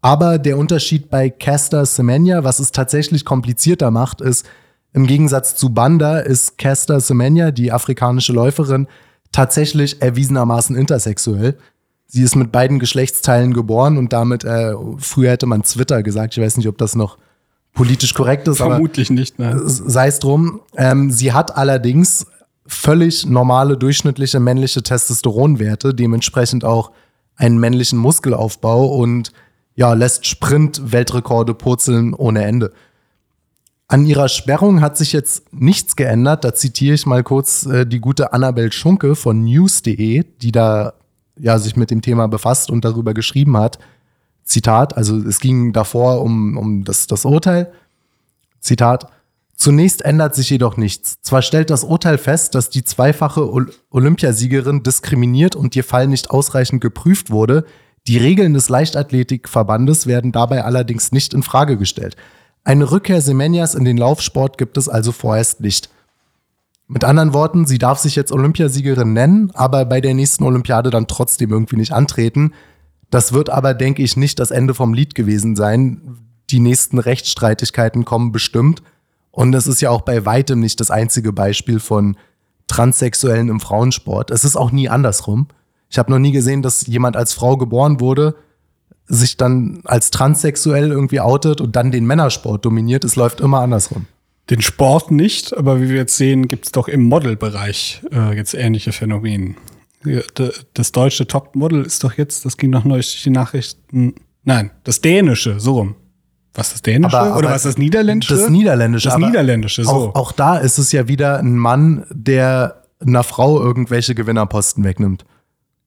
A: Aber der Unterschied bei Caster Semenya, was es tatsächlich komplizierter macht, ist, im Gegensatz zu Banda ist Caster Semenya, die afrikanische Läuferin, tatsächlich erwiesenermaßen intersexuell. Sie ist mit beiden Geschlechtsteilen geboren und damit, äh, früher hätte man Twitter gesagt, ich weiß nicht, ob das noch politisch korrekt ist.
C: Vermutlich nicht, ne?
A: Sei es drum. Ähm, sie hat allerdings völlig normale, durchschnittliche männliche Testosteronwerte, dementsprechend auch einen männlichen Muskelaufbau und ja, lässt Sprint-Weltrekorde purzeln ohne Ende. An ihrer Sperrung hat sich jetzt nichts geändert. Da zitiere ich mal kurz äh, die gute Annabel Schunke von news.de, die da ja sich mit dem Thema befasst und darüber geschrieben hat. Zitat, also es ging davor um, um das, das Urteil. Zitat, Zunächst ändert sich jedoch nichts. Zwar stellt das Urteil fest, dass die zweifache Olympiasiegerin diskriminiert und ihr Fall nicht ausreichend geprüft wurde. Die Regeln des Leichtathletikverbandes werden dabei allerdings nicht in Frage gestellt. Eine Rückkehr Semenias in den Laufsport gibt es also vorerst nicht. Mit anderen Worten, sie darf sich jetzt Olympiasiegerin nennen, aber bei der nächsten Olympiade dann trotzdem irgendwie nicht antreten. Das wird aber, denke ich, nicht das Ende vom Lied gewesen sein. Die nächsten Rechtsstreitigkeiten kommen bestimmt. Und es ist ja auch bei weitem nicht das einzige Beispiel von Transsexuellen im Frauensport. Es ist auch nie andersrum. Ich habe noch nie gesehen, dass jemand als Frau geboren wurde sich dann als transsexuell irgendwie outet und dann den Männersport dominiert. Es läuft immer andersrum.
C: Den Sport nicht, aber wie wir jetzt sehen, gibt es doch im Modelbereich äh, jetzt ähnliche Phänomene. Das deutsche Topmodel ist doch jetzt, das ging doch neulich durch die Nachrichten. Nein, das dänische, so rum. Was das Dänische? Aber, aber oder was das Niederländische?
A: Das Niederländische.
C: Das Niederländische, so.
A: Auch, auch da ist es ja wieder ein Mann, der einer Frau irgendwelche Gewinnerposten wegnimmt.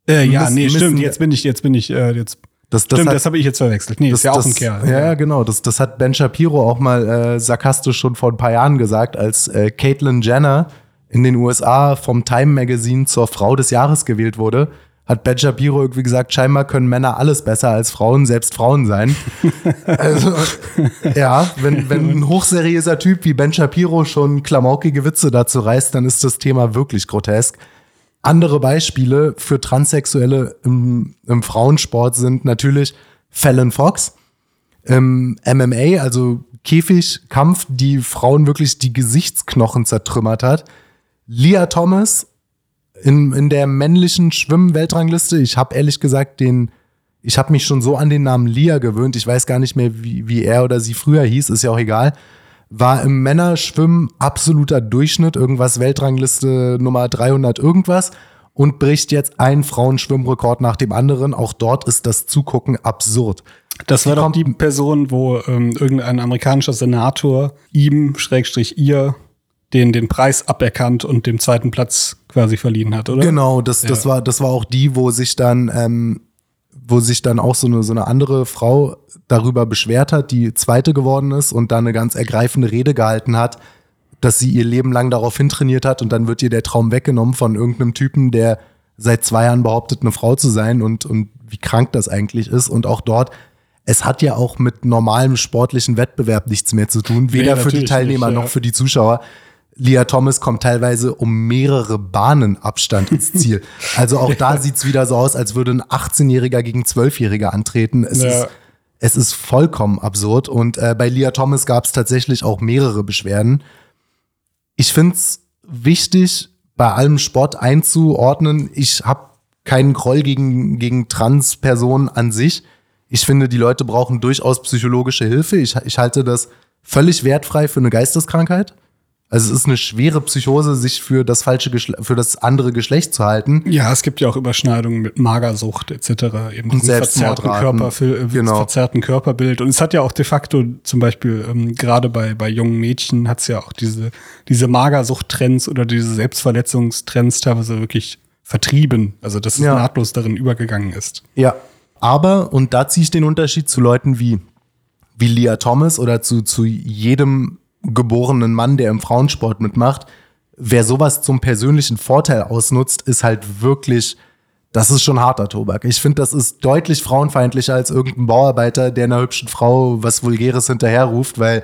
C: Äh, ja, müssen, nee, stimmt. Jetzt bin ich, jetzt bin ich, äh, jetzt
A: das, das
C: Stimmt, hat, das habe ich jetzt verwechselt. Nee,
A: das,
C: ist ja
A: das,
C: auch ein Kerl.
A: Ja, ja, genau. Das, das hat Ben Shapiro auch mal äh, sarkastisch schon vor ein paar Jahren gesagt, als äh, Caitlyn Jenner in den USA vom Time Magazine zur Frau des Jahres gewählt wurde, hat Ben Shapiro irgendwie gesagt, scheinbar können Männer alles besser als Frauen, selbst Frauen sein. [LAUGHS] also, ja, wenn, wenn ein hochseriöser Typ wie Ben Shapiro schon klamaukige Witze dazu reißt, dann ist das Thema wirklich grotesk. Andere Beispiele für Transsexuelle im, im Frauensport sind natürlich Fallon Fox im MMA, also Käfigkampf, die Frauen wirklich die Gesichtsknochen zertrümmert hat. Leah Thomas in, in der männlichen Schwimmen-Weltrangliste. Ich habe ehrlich gesagt den ich habe mich schon so an den Namen Lia gewöhnt, ich weiß gar nicht mehr, wie, wie er oder sie früher hieß, ist ja auch egal. War im Männerschwimmen absoluter Durchschnitt, irgendwas Weltrangliste Nummer 300 irgendwas und bricht jetzt einen Frauenschwimmrekord nach dem anderen. Auch dort ist das Zugucken absurd.
C: Das war doch die Person, wo ähm, irgendein amerikanischer Senator ihm, Schrägstrich ihr, den, den Preis aberkannt und dem zweiten Platz quasi verliehen hat, oder?
A: Genau, das, das, ja. war, das war auch die, wo sich dann, ähm, wo sich dann auch so eine, so eine andere Frau darüber beschwert hat, die zweite geworden ist und dann eine ganz ergreifende Rede gehalten hat, dass sie ihr Leben lang darauf hintrainiert hat und dann wird ihr der Traum weggenommen von irgendeinem Typen, der seit zwei Jahren behauptet, eine Frau zu sein und, und wie krank das eigentlich ist. Und auch dort es hat ja auch mit normalem sportlichen Wettbewerb nichts mehr zu tun, weder nee, für die Teilnehmer nicht, ja. noch für die Zuschauer. Lia Thomas kommt teilweise um mehrere Bahnen Abstand ins Ziel. [LAUGHS] Also auch da sieht's wieder so aus, als würde ein 18-Jähriger gegen 12-Jähriger antreten. Es, ja. ist, es ist vollkommen absurd. Und äh, bei Lia Thomas gab es tatsächlich auch mehrere Beschwerden. Ich find's wichtig, bei allem Sport einzuordnen. Ich habe keinen Groll gegen, gegen Trans-Personen an sich. Ich finde, die Leute brauchen durchaus psychologische Hilfe. Ich, ich halte das völlig wertfrei für eine Geisteskrankheit. Also es ist eine schwere Psychose, sich für das falsche Geschle für das andere Geschlecht zu halten.
C: Ja, es gibt ja auch Überschneidungen mit Magersucht etc.
A: Eben und verzerrten,
C: Körper, äh, genau. verzerrten Körperbild. Und es hat ja auch de facto zum Beispiel ähm, gerade bei bei jungen Mädchen hat es ja auch diese diese Magersucht-Trends oder diese Selbstverletzungstrends teilweise wirklich vertrieben. Also dass es ja. nahtlos darin übergegangen ist.
A: Ja, aber, und da ziehe ich den Unterschied zu Leuten wie, wie Leah Thomas oder zu, zu jedem geborenen Mann, der im Frauensport mitmacht, wer sowas zum persönlichen Vorteil ausnutzt, ist halt wirklich, das ist schon harter Tobak. Ich finde, das ist deutlich frauenfeindlicher als irgendein Bauarbeiter, der einer hübschen Frau was Vulgäres hinterherruft, weil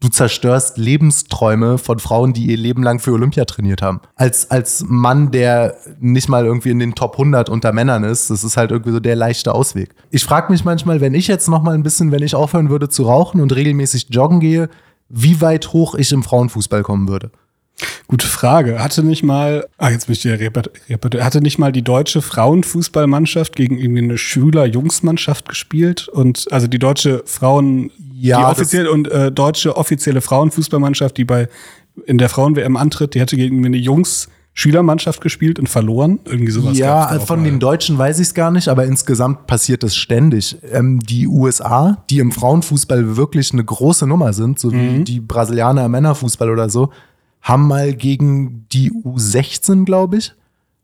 A: du zerstörst Lebensträume von Frauen, die ihr Leben lang für Olympia trainiert haben. Als, als Mann, der nicht mal irgendwie in den Top 100 unter Männern ist, das ist halt irgendwie so der leichte Ausweg. Ich frage mich manchmal, wenn ich jetzt noch mal ein bisschen, wenn ich aufhören würde zu rauchen und regelmäßig joggen gehe, wie weit hoch ich im Frauenfußball kommen würde.
C: Gute Frage. Hatte nicht mal, ah, jetzt möchte ich ja hatte nicht mal die deutsche Frauenfußballmannschaft gegen irgendwie eine Schüler-Jungsmannschaft gespielt und also die deutsche Frauen ja, die offizielle und äh, deutsche offizielle Frauenfußballmannschaft, die bei in der Frauen-WM antritt, die hatte gegen eine Jungs Schülermannschaft gespielt und verloren. Irgendwie sowas.
A: Ja, von den Deutschen weiß ich es gar nicht, aber insgesamt passiert das ständig. Ähm, die USA, die im Frauenfußball wirklich eine große Nummer sind, so wie mhm. die Brasilianer im Männerfußball oder so, haben mal gegen die U16, glaube ich,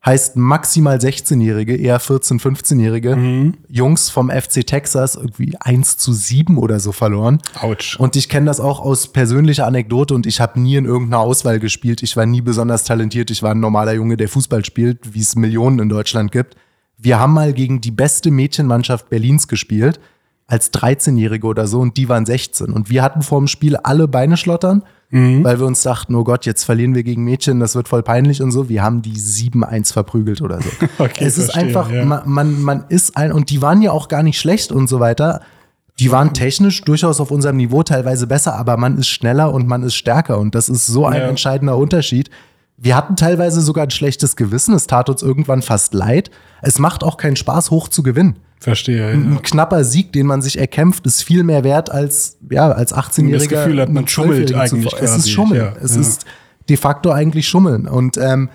A: heißt maximal 16-Jährige, eher 14-, 15-Jährige mhm. Jungs vom FC Texas irgendwie 1 zu 7 oder so verloren.
C: Autsch.
A: Und ich kenne das auch aus persönlicher Anekdote und ich habe nie in irgendeiner Auswahl gespielt. Ich war nie besonders talentiert. Ich war ein normaler Junge, der Fußball spielt, wie es Millionen in Deutschland gibt. Wir haben mal gegen die beste Mädchenmannschaft Berlins gespielt, als 13-Jährige oder so, und die waren 16. Und wir hatten vor dem Spiel alle Beine schlottern mhm. weil wir uns dachten, oh Gott, jetzt verlieren wir gegen Mädchen, das wird voll peinlich und so. Wir haben die 7-1 verprügelt oder so. [LAUGHS] okay, es ist verstehe, einfach, ja. man, man, man ist ein, und die waren ja auch gar nicht schlecht und so weiter. Die waren technisch durchaus auf unserem Niveau teilweise besser, aber man ist schneller und man ist stärker und das ist so ein ja. entscheidender Unterschied. Wir hatten teilweise sogar ein schlechtes Gewissen. Es tat uns irgendwann fast leid. Es macht auch keinen Spaß, hoch zu gewinnen.
C: Verstehe. Ja.
A: Ein knapper Sieg, den man sich erkämpft, ist viel mehr wert als, ja, als 18-Jähriger. Das
C: Gefühl hat, man schummelt eigentlich.
A: Quasi. Es ist Schummeln. Ja, es ja. ist de facto eigentlich Schummeln. Und ähm,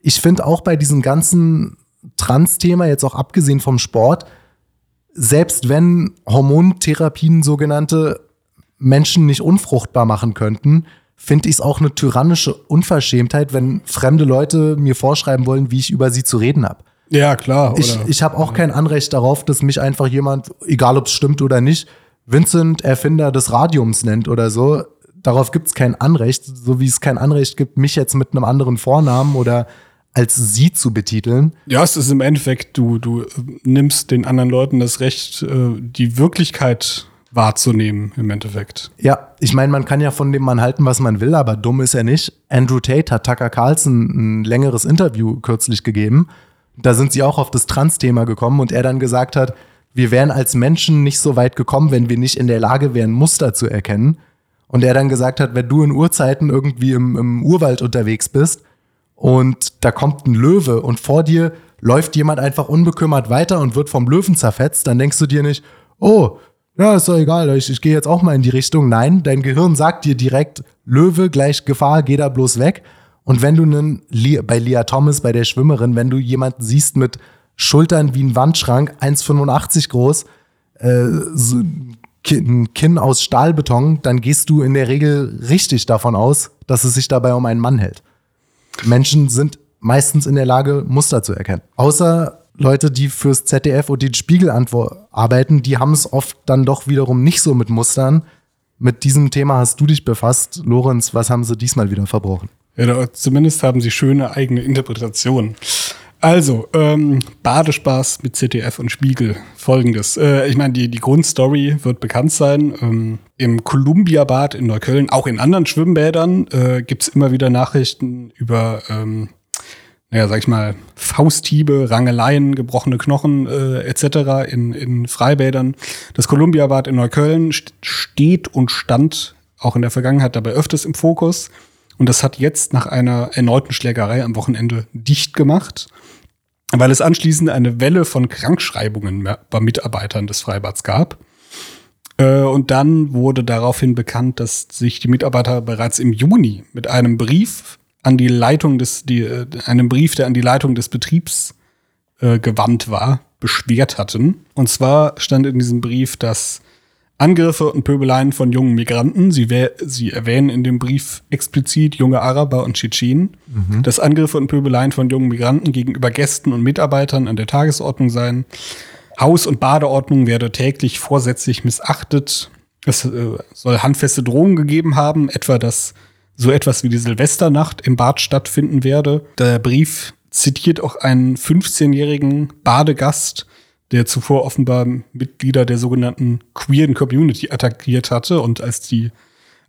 A: ich finde auch bei diesem ganzen Trans-Thema, jetzt auch abgesehen vom Sport, selbst wenn Hormontherapien sogenannte Menschen nicht unfruchtbar machen könnten, finde ich es auch eine tyrannische Unverschämtheit, wenn fremde Leute mir vorschreiben wollen, wie ich über sie zu reden habe.
C: Ja, klar.
A: Ich, ich habe auch kein Anrecht darauf, dass mich einfach jemand, egal ob es stimmt oder nicht, Vincent Erfinder des Radiums nennt oder so. Darauf gibt es kein Anrecht, so wie es kein Anrecht gibt, mich jetzt mit einem anderen Vornamen oder als sie zu betiteln.
C: Ja, es ist im Endeffekt, du, du nimmst den anderen Leuten das Recht, äh, die Wirklichkeit wahrzunehmen im Endeffekt.
A: Ja, ich meine, man kann ja von dem Mann halten, was man will, aber dumm ist er nicht. Andrew Tate hat Tucker Carlson ein längeres Interview kürzlich gegeben da sind sie auch auf das Trans-Thema gekommen und er dann gesagt hat, wir wären als Menschen nicht so weit gekommen, wenn wir nicht in der Lage wären, Muster zu erkennen. Und er dann gesagt hat, wenn du in Urzeiten irgendwie im, im Urwald unterwegs bist und da kommt ein Löwe und vor dir läuft jemand einfach unbekümmert weiter und wird vom Löwen zerfetzt, dann denkst du dir nicht, oh, ja, ist doch egal, ich, ich gehe jetzt auch mal in die Richtung. Nein, dein Gehirn sagt dir direkt, Löwe gleich Gefahr, geh da bloß weg. Und wenn du einen, bei Leah Thomas, bei der Schwimmerin, wenn du jemanden siehst mit Schultern wie ein Wandschrank, 1,85 groß, äh, so ein Kinn aus Stahlbeton, dann gehst du in der Regel richtig davon aus, dass es sich dabei um einen Mann hält. Menschen sind meistens in der Lage, Muster zu erkennen. Außer Leute, die fürs ZDF und den Spiegel arbeiten, die haben es oft dann doch wiederum nicht so mit Mustern. Mit diesem Thema hast du dich befasst. Lorenz, was haben sie diesmal wieder verbrochen?
C: Ja, zumindest haben sie schöne eigene Interpretationen. Also, ähm, Badespaß mit ZDF und Spiegel. Folgendes. Äh, ich meine, die, die Grundstory wird bekannt sein. Ähm, Im Columbia-Bad in Neukölln, auch in anderen Schwimmbädern, äh, gibt's immer wieder Nachrichten über, ähm, naja, sag ich mal, Fausthiebe, Rangeleien, gebrochene Knochen äh, etc. In, in Freibädern. Das Columbia-Bad in Neukölln st steht und stand auch in der Vergangenheit dabei öfters im Fokus. Und das hat jetzt nach einer erneuten Schlägerei am Wochenende dicht gemacht weil es anschließend eine Welle von Krankschreibungen bei Mitarbeitern des Freibads gab. Äh, und dann wurde daraufhin bekannt, dass sich die Mitarbeiter bereits im Juni mit einem Brief an die Leitung des, die, äh, einem Brief, der an die Leitung des Betriebs äh, gewandt war, beschwert hatten. Und zwar stand in diesem Brief, dass Angriffe und Pöbeleien von jungen Migranten. Sie, sie erwähnen in dem Brief explizit junge Araber und Tschetschenen, mhm. dass Angriffe und Pöbeleien von jungen Migranten gegenüber Gästen und Mitarbeitern an der Tagesordnung seien. Haus- und Badeordnung werde täglich vorsätzlich missachtet. Es äh, soll handfeste Drohungen gegeben haben, etwa dass so etwas wie die Silvesternacht im Bad stattfinden werde. Der Brief zitiert auch einen 15-jährigen Badegast, der zuvor offenbar Mitglieder der sogenannten queeren Community attackiert hatte und als die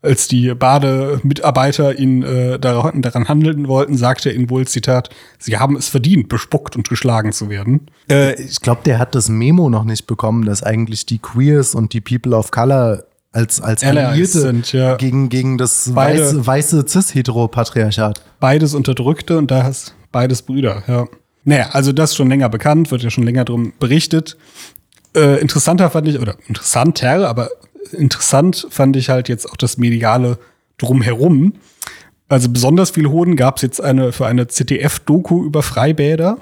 C: als die Bademitarbeiter ihn äh, daran, daran handeln wollten, sagte er ihnen wohl, Zitat, sie haben es verdient, bespuckt und geschlagen zu werden.
A: Äh, ich glaube, der hat das Memo noch nicht bekommen, dass eigentlich die Queers und die People of Color als, als Alliierte sind, ja. gegen, gegen das Beide, weiße, weiße Cis-Heteropatriarchat.
C: Beides Unterdrückte und da hast beides Brüder, ja. Naja, also das schon länger bekannt, wird ja schon länger drum berichtet. Äh, interessanter fand ich, oder interessanter, aber interessant fand ich halt jetzt auch das Mediale drumherum. Also besonders viel Hoden gab es jetzt eine für eine ZDF-Doku über Freibäder.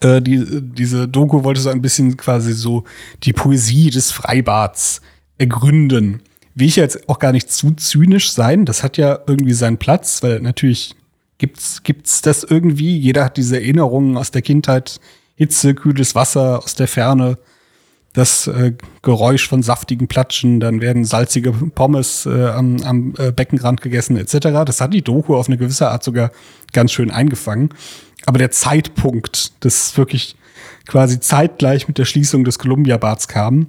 C: Äh, die, diese Doku wollte so ein bisschen quasi so die Poesie des Freibads ergründen. Will ich jetzt auch gar nicht zu zynisch sein. Das hat ja irgendwie seinen Platz, weil natürlich Gibt's, gibt's das irgendwie? Jeder hat diese Erinnerungen aus der Kindheit. Hitze, kühles Wasser aus der Ferne, das äh, Geräusch von saftigen Platschen, dann werden salzige Pommes äh, am, am äh, Beckenrand gegessen, etc. Das hat die Doku auf eine gewisse Art sogar ganz schön eingefangen. Aber der Zeitpunkt, das wirklich quasi zeitgleich mit der Schließung des Columbia-Bads kam,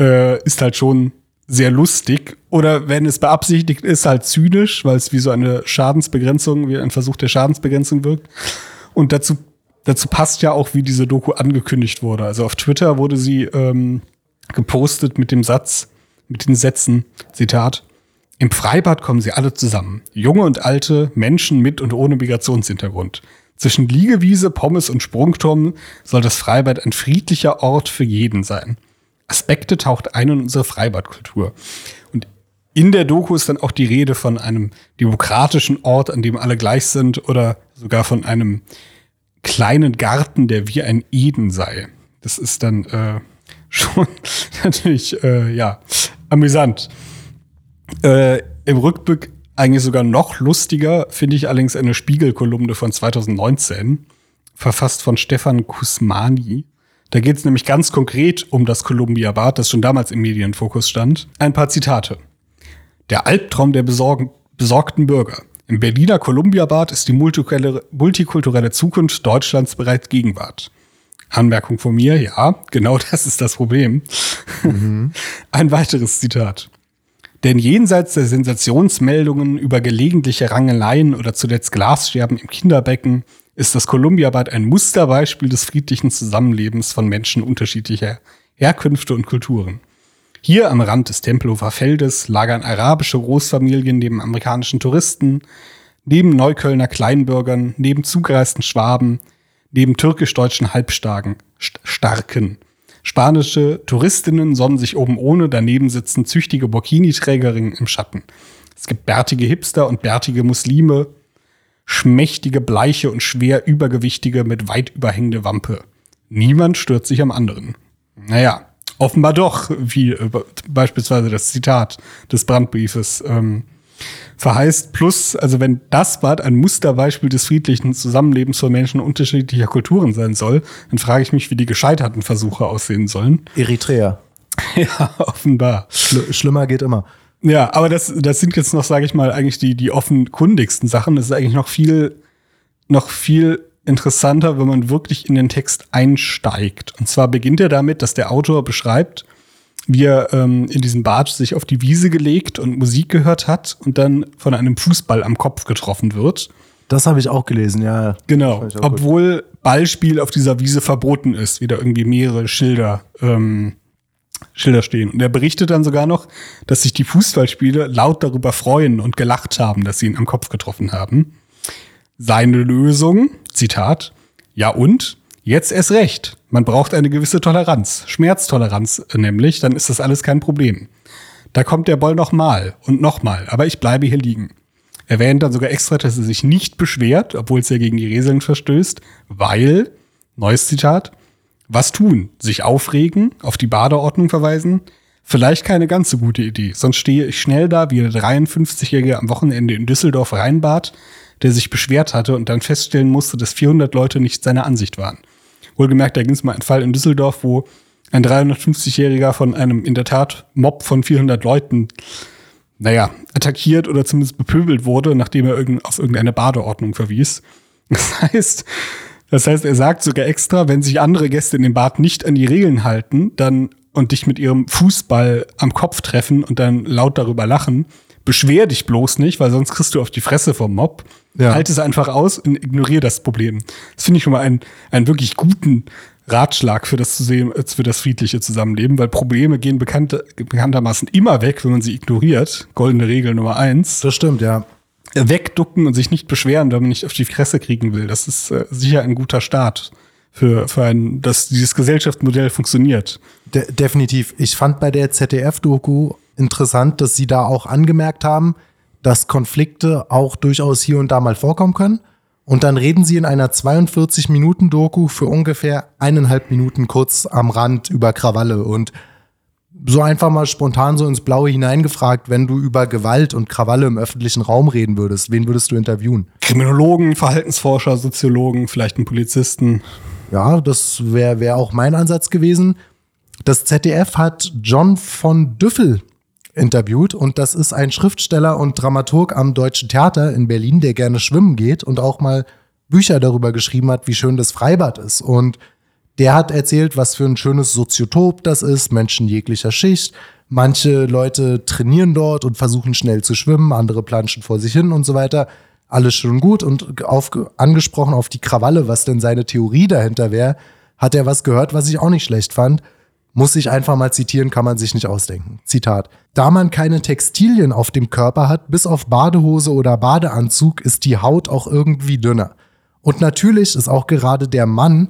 C: äh, ist halt schon sehr lustig oder wenn es beabsichtigt ist, halt zynisch, weil es wie so eine Schadensbegrenzung, wie ein Versuch der Schadensbegrenzung wirkt. Und dazu, dazu passt ja auch, wie diese Doku angekündigt wurde. Also auf Twitter wurde sie ähm, gepostet mit dem Satz, mit den Sätzen, Zitat, im Freibad kommen sie alle zusammen. Junge und alte, Menschen mit und ohne Migrationshintergrund. Zwischen Liegewiese, Pommes und Sprungturm soll das Freibad ein friedlicher Ort für jeden sein. Aspekte taucht ein in unsere Freibadkultur. Und in der Doku ist dann auch die Rede von einem demokratischen Ort, an dem alle gleich sind oder sogar von einem kleinen Garten, der wie ein Eden sei. Das ist dann äh, [LAUGHS] schon natürlich, äh, ja, amüsant. Äh, Im Rückblick eigentlich sogar noch lustiger, finde ich allerdings eine Spiegelkolumne von 2019, verfasst von Stefan Kusmani. Da geht es nämlich ganz konkret um das Columbia Bad, das schon damals im Medienfokus stand. Ein paar Zitate. Der Albtraum der besorgen, besorgten Bürger. Im Berliner Columbia Bad ist die multikulturelle Zukunft Deutschlands bereits Gegenwart. Anmerkung von mir, ja, genau [LAUGHS] das ist das Problem. Mhm. [LAUGHS] Ein weiteres Zitat. Denn jenseits der Sensationsmeldungen über gelegentliche Rangeleien oder zuletzt Glasscherben im Kinderbecken ist das Kolumbiabad ein Musterbeispiel des friedlichen Zusammenlebens von Menschen unterschiedlicher Herkünfte und Kulturen. Hier am Rand des Tempelhofer Feldes lagern arabische Großfamilien neben amerikanischen Touristen, neben Neuköllner Kleinbürgern, neben zugereisten Schwaben, neben türkisch-deutschen Halbstarken. St- Starken. Spanische Touristinnen sonnen sich oben ohne, daneben sitzen züchtige Burkini-Trägerinnen im Schatten. Es gibt bärtige Hipster und bärtige Muslime, schmächtige, bleiche und schwer übergewichtige mit weit überhängende Wampe. Niemand stört sich am anderen. Naja, offenbar doch, wie äh, beispielsweise das Zitat des Brandbriefes ähm, verheißt. Plus, also wenn das Bad ein Musterbeispiel des friedlichen Zusammenlebens von Menschen unterschiedlicher Kulturen sein soll, dann frage ich mich, wie die gescheiterten Versuche aussehen sollen.
A: Eritrea. [LAUGHS]
C: Ja, offenbar.
A: Schli schlimmer geht immer.
C: Ja, aber das, das sind jetzt noch, sage ich mal, eigentlich die, die offenkundigsten Sachen. Das ist eigentlich noch viel, noch viel interessanter, wenn man wirklich in den Text einsteigt. Und zwar beginnt er damit, dass der Autor beschreibt, wie er ähm, in diesem Bad sich auf die Wiese gelegt und Musik gehört hat und dann von einem Fußball am Kopf getroffen wird.
A: Das habe ich auch gelesen, ja.
C: Genau,
A: auch gut.
C: obwohl Ballspiel auf dieser Wiese verboten ist, wieder irgendwie mehrere Schilder, ähm, Schilder stehen. Und er berichtet dann sogar noch, dass sich die Fußballspiele laut darüber freuen und gelacht haben, dass sie ihn am Kopf getroffen haben. Seine Lösung, Zitat, ja und? Jetzt erst recht. Man braucht eine gewisse Toleranz, Schmerztoleranz äh, nämlich, dann ist das alles kein Problem. Da kommt der Ball nochmal und nochmal, aber ich bleibe hier liegen. Erwähnt dann sogar extra, dass er sich nicht beschwert, obwohl es ja gegen die Regeln verstößt, weil, neues Zitat, was tun? Sich aufregen, auf die Badeordnung verweisen? Vielleicht keine ganz so gute Idee, sonst stehe ich schnell da wie der 53-Jährige am Wochenende in Düsseldorf Rheinbad, der sich beschwert hatte und dann feststellen musste, dass 400 Leute nicht seiner Ansicht waren. Wohlgemerkt, da ging es mal einen Fall in Düsseldorf, wo ein 350-Jähriger von einem in der Tat Mob von 400 Leuten, naja, attackiert oder zumindest bepöbelt wurde, nachdem er auf irgendeine Badeordnung verwies. [LAUGHS] Das heißt, das heißt, er sagt sogar extra, wenn sich andere Gäste in dem Bad nicht an die Regeln halten, dann und dich mit ihrem Fußball am Kopf treffen und dann laut darüber lachen, beschwer dich bloß nicht, weil sonst kriegst du auf die Fresse vom Mob.
A: Ja.
C: Halt es einfach aus und ignoriere das Problem. Das finde ich schon mal einen, einen wirklich guten Ratschlag für das, äh, für das friedliche Zusammenleben, weil Probleme gehen bekannte, bekanntermaßen immer weg, wenn man sie ignoriert. Goldene Regel Nummer eins
A: Das stimmt, ja.
C: Wegducken und sich nicht beschweren, wenn man nicht auf die Fresse kriegen will. Das ist äh, sicher ein guter Start für, für ein, dass dieses Gesellschaftsmodell funktioniert.
A: De definitiv. Ich fand bei der ZDF-Doku interessant, dass sie da auch angemerkt haben, dass Konflikte auch durchaus hier und da mal vorkommen können. Und dann reden sie in einer 42-Minuten-Doku für ungefähr eineinhalb Minuten kurz am Rand über Krawalle und so einfach mal spontan so ins Blaue hineingefragt, wenn du über Gewalt und Krawalle im öffentlichen Raum reden würdest, wen würdest du interviewen?
C: Kriminologen, Verhaltensforscher, Soziologen, vielleicht einen Polizisten.
A: Ja, das wäre wär auch mein Ansatz gewesen. Das ZDF hat John von Düffel interviewt und das ist ein Schriftsteller und Dramaturg am Deutschen Theater in Berlin, der gerne schwimmen geht und auch mal Bücher darüber geschrieben hat, wie schön das Freibad ist. Und der hat erzählt, was für ein schönes Soziotop das ist, Menschen jeglicher Schicht. Manche Leute trainieren dort und versuchen schnell zu schwimmen, andere planschen vor sich hin und so weiter. Alles schön gut und auf, angesprochen auf die Krawalle, was denn seine Theorie dahinter wäre, hat er was gehört, was ich auch nicht schlecht fand. Muss ich einfach mal zitieren, kann man sich nicht ausdenken. Zitat. Da man keine Textilien auf dem Körper hat, bis auf Badehose oder Badeanzug, ist die Haut auch irgendwie dünner. Und natürlich ist auch gerade der Mann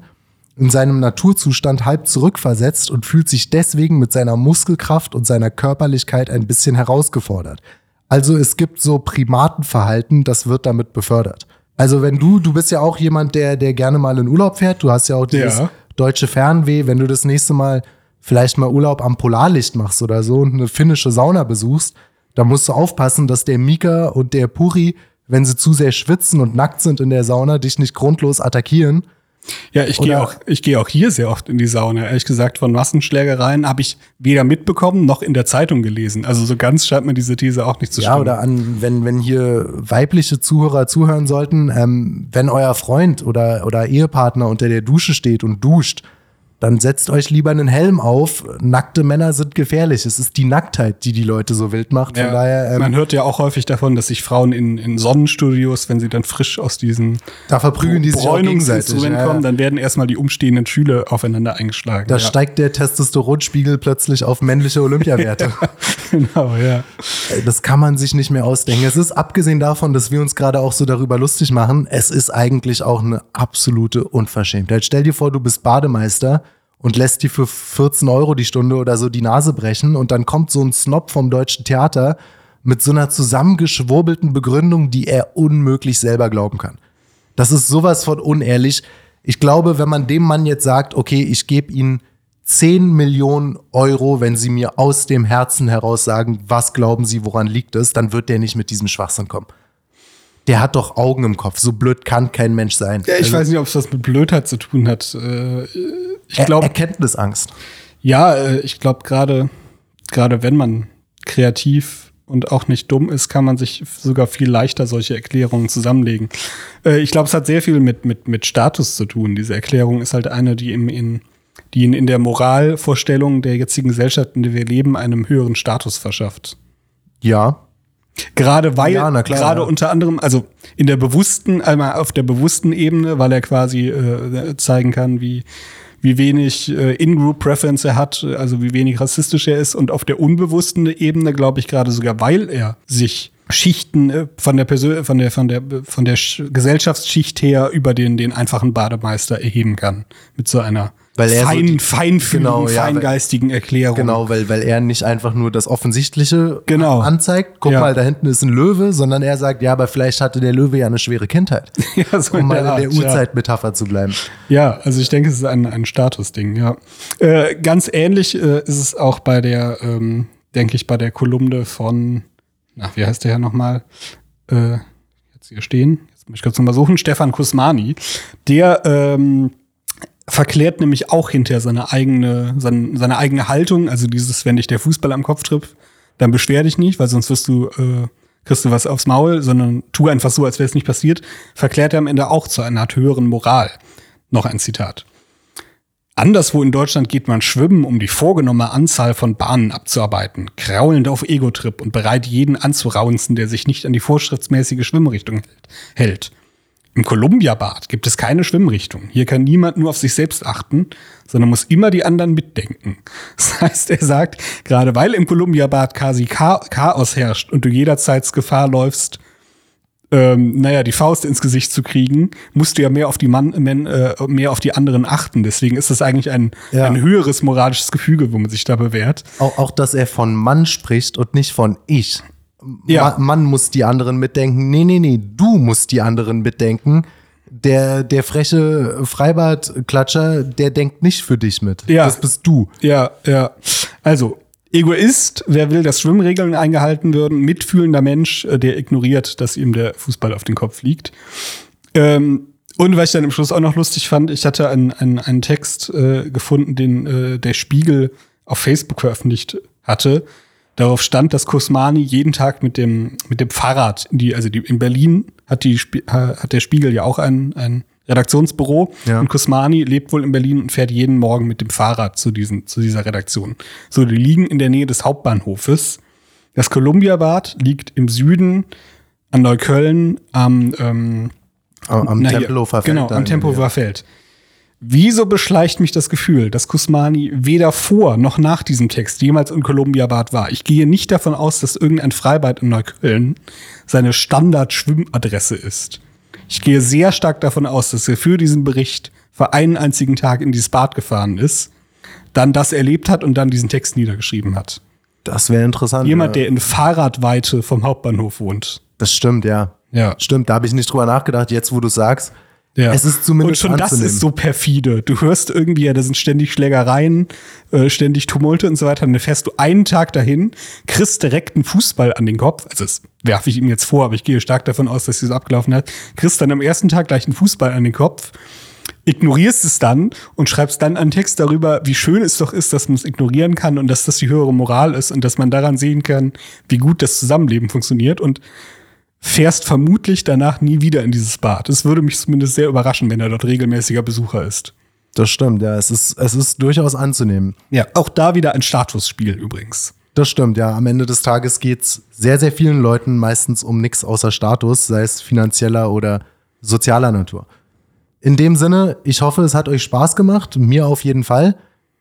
A: in seinem Naturzustand halb zurückversetzt und fühlt sich deswegen mit seiner Muskelkraft und seiner Körperlichkeit ein bisschen herausgefordert. Also es gibt so Primatenverhalten, das wird damit befördert. Also wenn du, du bist ja auch jemand, der, der gerne mal in Urlaub fährt, du hast ja auch dieses
C: Ja.
A: deutsche Fernweh, wenn du das nächste Mal vielleicht mal Urlaub am Polarlicht machst oder so und eine finnische Sauna besuchst, da musst du aufpassen, dass der Mika und der Puri, wenn sie zu sehr schwitzen und nackt sind in der Sauna, dich nicht grundlos attackieren.
C: Ja, ich gehe auch, ich gehe auch hier sehr oft in die Sauna. Ehrlich gesagt, von Massenschlägereien habe ich weder mitbekommen noch in der Zeitung gelesen. Also so ganz scheint mir diese These auch nicht zu
A: Ja,
C: stimmen.
A: oder an, wenn, wenn hier weibliche Zuhörer zuhören sollten, ähm, wenn euer Freund oder, oder Ehepartner unter der Dusche steht und duscht, dann setzt euch lieber einen Helm auf. Nackte Männer sind gefährlich. Es ist die Nacktheit, die die Leute so wild macht. Von
C: Ja,
A: daher, ähm,
C: man hört ja auch häufig davon, dass sich Frauen in, in Sonnenstudios, wenn sie dann frisch aus diesen
A: da verprügeln die sich auch gegenseitig. Ja,
C: kommen, dann werden erstmal die umstehenden Schüler aufeinander eingeschlagen.
A: Da
C: ja.
A: steigt der Testosteronspiegel plötzlich auf männliche Olympiawerte. [LAUGHS]
C: genau, ja.
A: Ey, Das kann man sich nicht mehr ausdenken. Es ist abgesehen davon, dass wir uns gerade auch so darüber lustig machen, es ist eigentlich auch eine absolute Unverschämtheit. Stell dir vor, du bist Bademeister und lässt dir für 14 Euro die Stunde oder so die Nase brechen und dann kommt so ein Snob vom Deutschen Theater mit so einer zusammengeschwurbelten Begründung, die er unmöglich selber glauben kann. Das ist sowas von unehrlich. Ich glaube, wenn man dem Mann jetzt sagt, okay, ich gebe Ihnen 10 Millionen Euro, wenn Sie mir aus dem Herzen heraus sagen, was glauben Sie, woran liegt es, dann wird der nicht mit diesem Schwachsinn kommen. Der hat doch Augen im Kopf. So blöd kann kein Mensch sein.
C: Ja, ich
A: Also,
C: weiß nicht, ob es was mit Blödheit zu tun hat. Äh, Ich
A: er
C: glaube,
A: Erkenntnisangst.
C: ja, äh, ich glaube gerade, gerade wenn man kreativ und auch nicht dumm ist, kann man sich sogar viel leichter solche Erklärungen zusammenlegen. Äh, Ich glaube, es hat sehr viel mit, mit, mit Status zu tun. Diese Erklärung ist halt eine, die im, in, die in, in der Moralvorstellung der jetzigen Gesellschaft, in der wir leben, einem höheren Status verschafft.
A: Ja.
C: Gerade weil,
A: Ja, klar,
C: gerade
A: ja.
C: unter anderem, also in der bewussten, einmal auf der bewussten Ebene, weil er quasi äh, zeigen kann, wie, wie wenig äh, In-Group-Preference er hat, also wie wenig rassistisch er ist. Und auf der unbewussten Ebene, glaube ich, gerade sogar, weil er sich Schichten äh, von der Persön von der von der von der Sch Gesellschaftsschicht her über den den einfachen Bademeister erheben kann mit so einer
A: Weil er so
C: fein,
A: die-
C: feinfühligen,
A: Genau, ja,
C: feingeistigen Erklärung.
A: Genau, weil, weil er nicht einfach nur das Offensichtliche
C: Genau.
A: anzeigt, guck
C: Ja.
A: mal, da hinten ist ein Löwe, sondern er sagt, ja, aber vielleicht hatte der Löwe ja eine schwere Kindheit. [LAUGHS]
C: Ja, so
A: um mal
C: der
A: in der
C: ja.
A: Urzeitmetapher zu bleiben.
C: Ja, also ich denke, es ist ein, ein Statusding, ja. Äh, ganz ähnlich äh, ist es auch bei der, ähm, denke ich, bei der Kolumne von, na, wie heißt der ja nochmal? Äh, jetzt hier stehen, jetzt muss ich kurz nochmal suchen, Stefan Kusmani. Der ähm, verklärt nämlich auch hinterher seine eigene, seine, seine eigene Haltung, also dieses, wenn dich der Fußball am Kopf trifft, dann beschwer dich nicht, weil sonst wirst du, äh, kriegst du was aufs Maul, sondern tu einfach so, als wäre es nicht passiert, verklärt er am Ende auch zu einer Art höheren Moral. Noch ein Zitat. Anderswo in Deutschland geht man schwimmen, um die vorgenommene Anzahl von Bahnen abzuarbeiten, kraulend auf Ego-Trip und bereit, jeden anzuraunzen, der sich nicht an die vorschriftsmäßige Schwimmrichtung hält. Im Columbia-Bad gibt es keine Schwimmrichtung. Hier kann niemand nur auf sich selbst achten, sondern muss immer die anderen mitdenken. [LAUGHS] Das heißt, er sagt, gerade weil im Columbia-Bad quasi Cha- Chaos herrscht und du jederzeit Gefahr läufst, ähm, naja, die Faust ins Gesicht zu kriegen, musst du ja mehr auf die Mann, äh, mehr auf die anderen achten. Deswegen ist das eigentlich ein,
A: Ja.
C: ein höheres moralisches Gefüge, wo man sich da bewährt.
A: Auch, auch, dass er von Mann spricht und nicht von ich.
C: Ja.
A: Ma Mann muss die anderen mitdenken. Nee, nee, nee, du musst die anderen mitdenken. Der, der freche Freibadklatscher, der denkt nicht für dich mit.
C: Ja.
A: Das bist du.
C: Ja, ja. Also, Egoist, wer will, dass Schwimmregeln eingehalten würden, mitfühlender Mensch, äh, der ignoriert, dass ihm der Fußball auf den Kopf liegt. Ähm, und was ich dann im Schluss auch noch lustig fand, ich hatte einen, einen, einen Text äh, gefunden, den äh, der Spiegel auf Facebook veröffentlicht hatte. Darauf stand, dass Kusmani jeden Tag mit dem, mit dem Fahrrad, in die, also die, in Berlin hat, die, hat der Spiegel ja auch ein, ein Redaktionsbüro.
A: Ja.
C: Und Kusmani lebt wohl in Berlin und fährt jeden Morgen mit dem Fahrrad zu, diesen, zu dieser Redaktion. So, die liegen in der Nähe des Hauptbahnhofes. Das Columbia-Bad liegt im Süden an Neukölln am, ähm,
A: Am, am
C: na
A: Tempelhofer Feld.
C: Genau, am Tempelhofer Feld. Wieso beschleicht mich das Gefühl, dass Kusmani weder vor noch nach diesem Text jemals in Columbia Bad war? Ich gehe nicht davon aus, dass irgendein Freibad in Neukölln seine Standard-Schwimmadresse ist. Ich gehe sehr stark davon aus, dass er für diesen Bericht für einen einzigen Tag in dieses Bad gefahren ist, dann das erlebt hat und dann diesen Text niedergeschrieben hat.
A: Das wäre interessant.
C: Jemand,
A: ja.
C: der in Fahrradweite vom Hauptbahnhof wohnt.
A: Das stimmt, ja.
C: Ja.
A: Stimmt, da habe ich nicht drüber nachgedacht, jetzt wo du sagst.
C: Ja.
A: Es ist zumindest
C: Und schon das
A: anzunehmen.
C: ist so perfide. Du hörst irgendwie, ja, da sind ständig Schlägereien, äh, ständig Tumulte und so weiter. Und dann fährst du einen Tag dahin, kriegst direkt einen Fußball an den Kopf. Also das werfe ich ihm jetzt vor, aber ich gehe stark davon aus, dass sie so abgelaufen hat. Kriegst dann am ersten Tag gleich einen Fußball an den Kopf, ignorierst es dann und schreibst dann einen Text darüber, wie schön es doch ist, dass man es ignorieren kann und dass das die höhere Moral ist und dass man daran sehen kann, wie gut das Zusammenleben funktioniert und fährst vermutlich danach nie wieder in dieses Bad. Es würde mich zumindest sehr überraschen, wenn er dort regelmäßiger Besucher ist.
A: Das stimmt, ja. Es ist, es ist durchaus anzunehmen.
C: Ja, auch da wieder ein Statusspiel übrigens.
A: Das stimmt, ja. Am Ende des Tages geht's sehr, sehr vielen Leuten meistens um nichts außer Status, sei es finanzieller oder sozialer Natur. In dem Sinne, ich hoffe, es hat euch Spaß gemacht. Mir auf jeden Fall.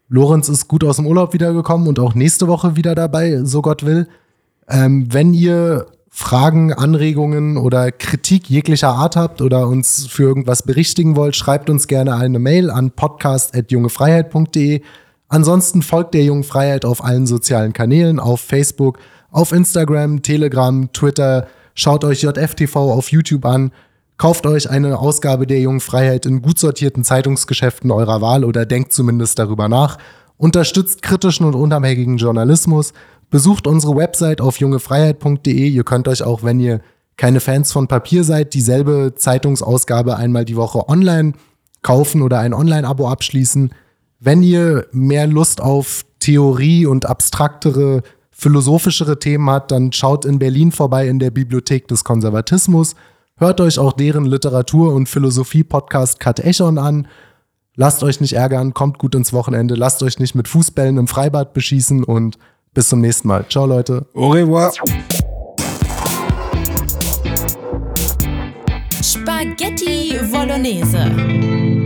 A: Lorenz ist gut aus dem Urlaub wiedergekommen und auch nächste Woche wieder dabei, so Gott will. Ähm, wenn ihr Fragen, Anregungen oder Kritik jeglicher Art habt oder uns für irgendwas berichtigen wollt, schreibt uns gerne eine Mail an podcast.jungefreiheit.de. Ansonsten folgt der Jungen Freiheit auf allen sozialen Kanälen, auf Facebook, auf Instagram, Telegram, Twitter. Schaut euch JFTV auf YouTube an. Kauft euch eine Ausgabe der Jungen Freiheit in gut sortierten Zeitungsgeschäften eurer Wahl oder denkt zumindest darüber nach. Unterstützt kritischen und unabhängigen Journalismus. Besucht unsere Website auf jungefreiheit.de. Ihr könnt euch auch, wenn ihr keine Fans von Papier seid, dieselbe Zeitungsausgabe einmal die Woche online kaufen oder ein Online-Abo abschließen. Wenn ihr mehr Lust auf Theorie und abstraktere, philosophischere Themen habt, dann schaut in Berlin vorbei in der Bibliothek des Konservatismus. Hört euch auch deren Literatur- und Philosophie-Podcast Kat Echon an. Lasst euch nicht ärgern, kommt gut ins Wochenende, lasst euch nicht mit Fußbällen im Freibad beschießen und bis zum nächsten Mal. Ciao, Leute.
C: Au revoir.
B: Spaghetti Bolognese.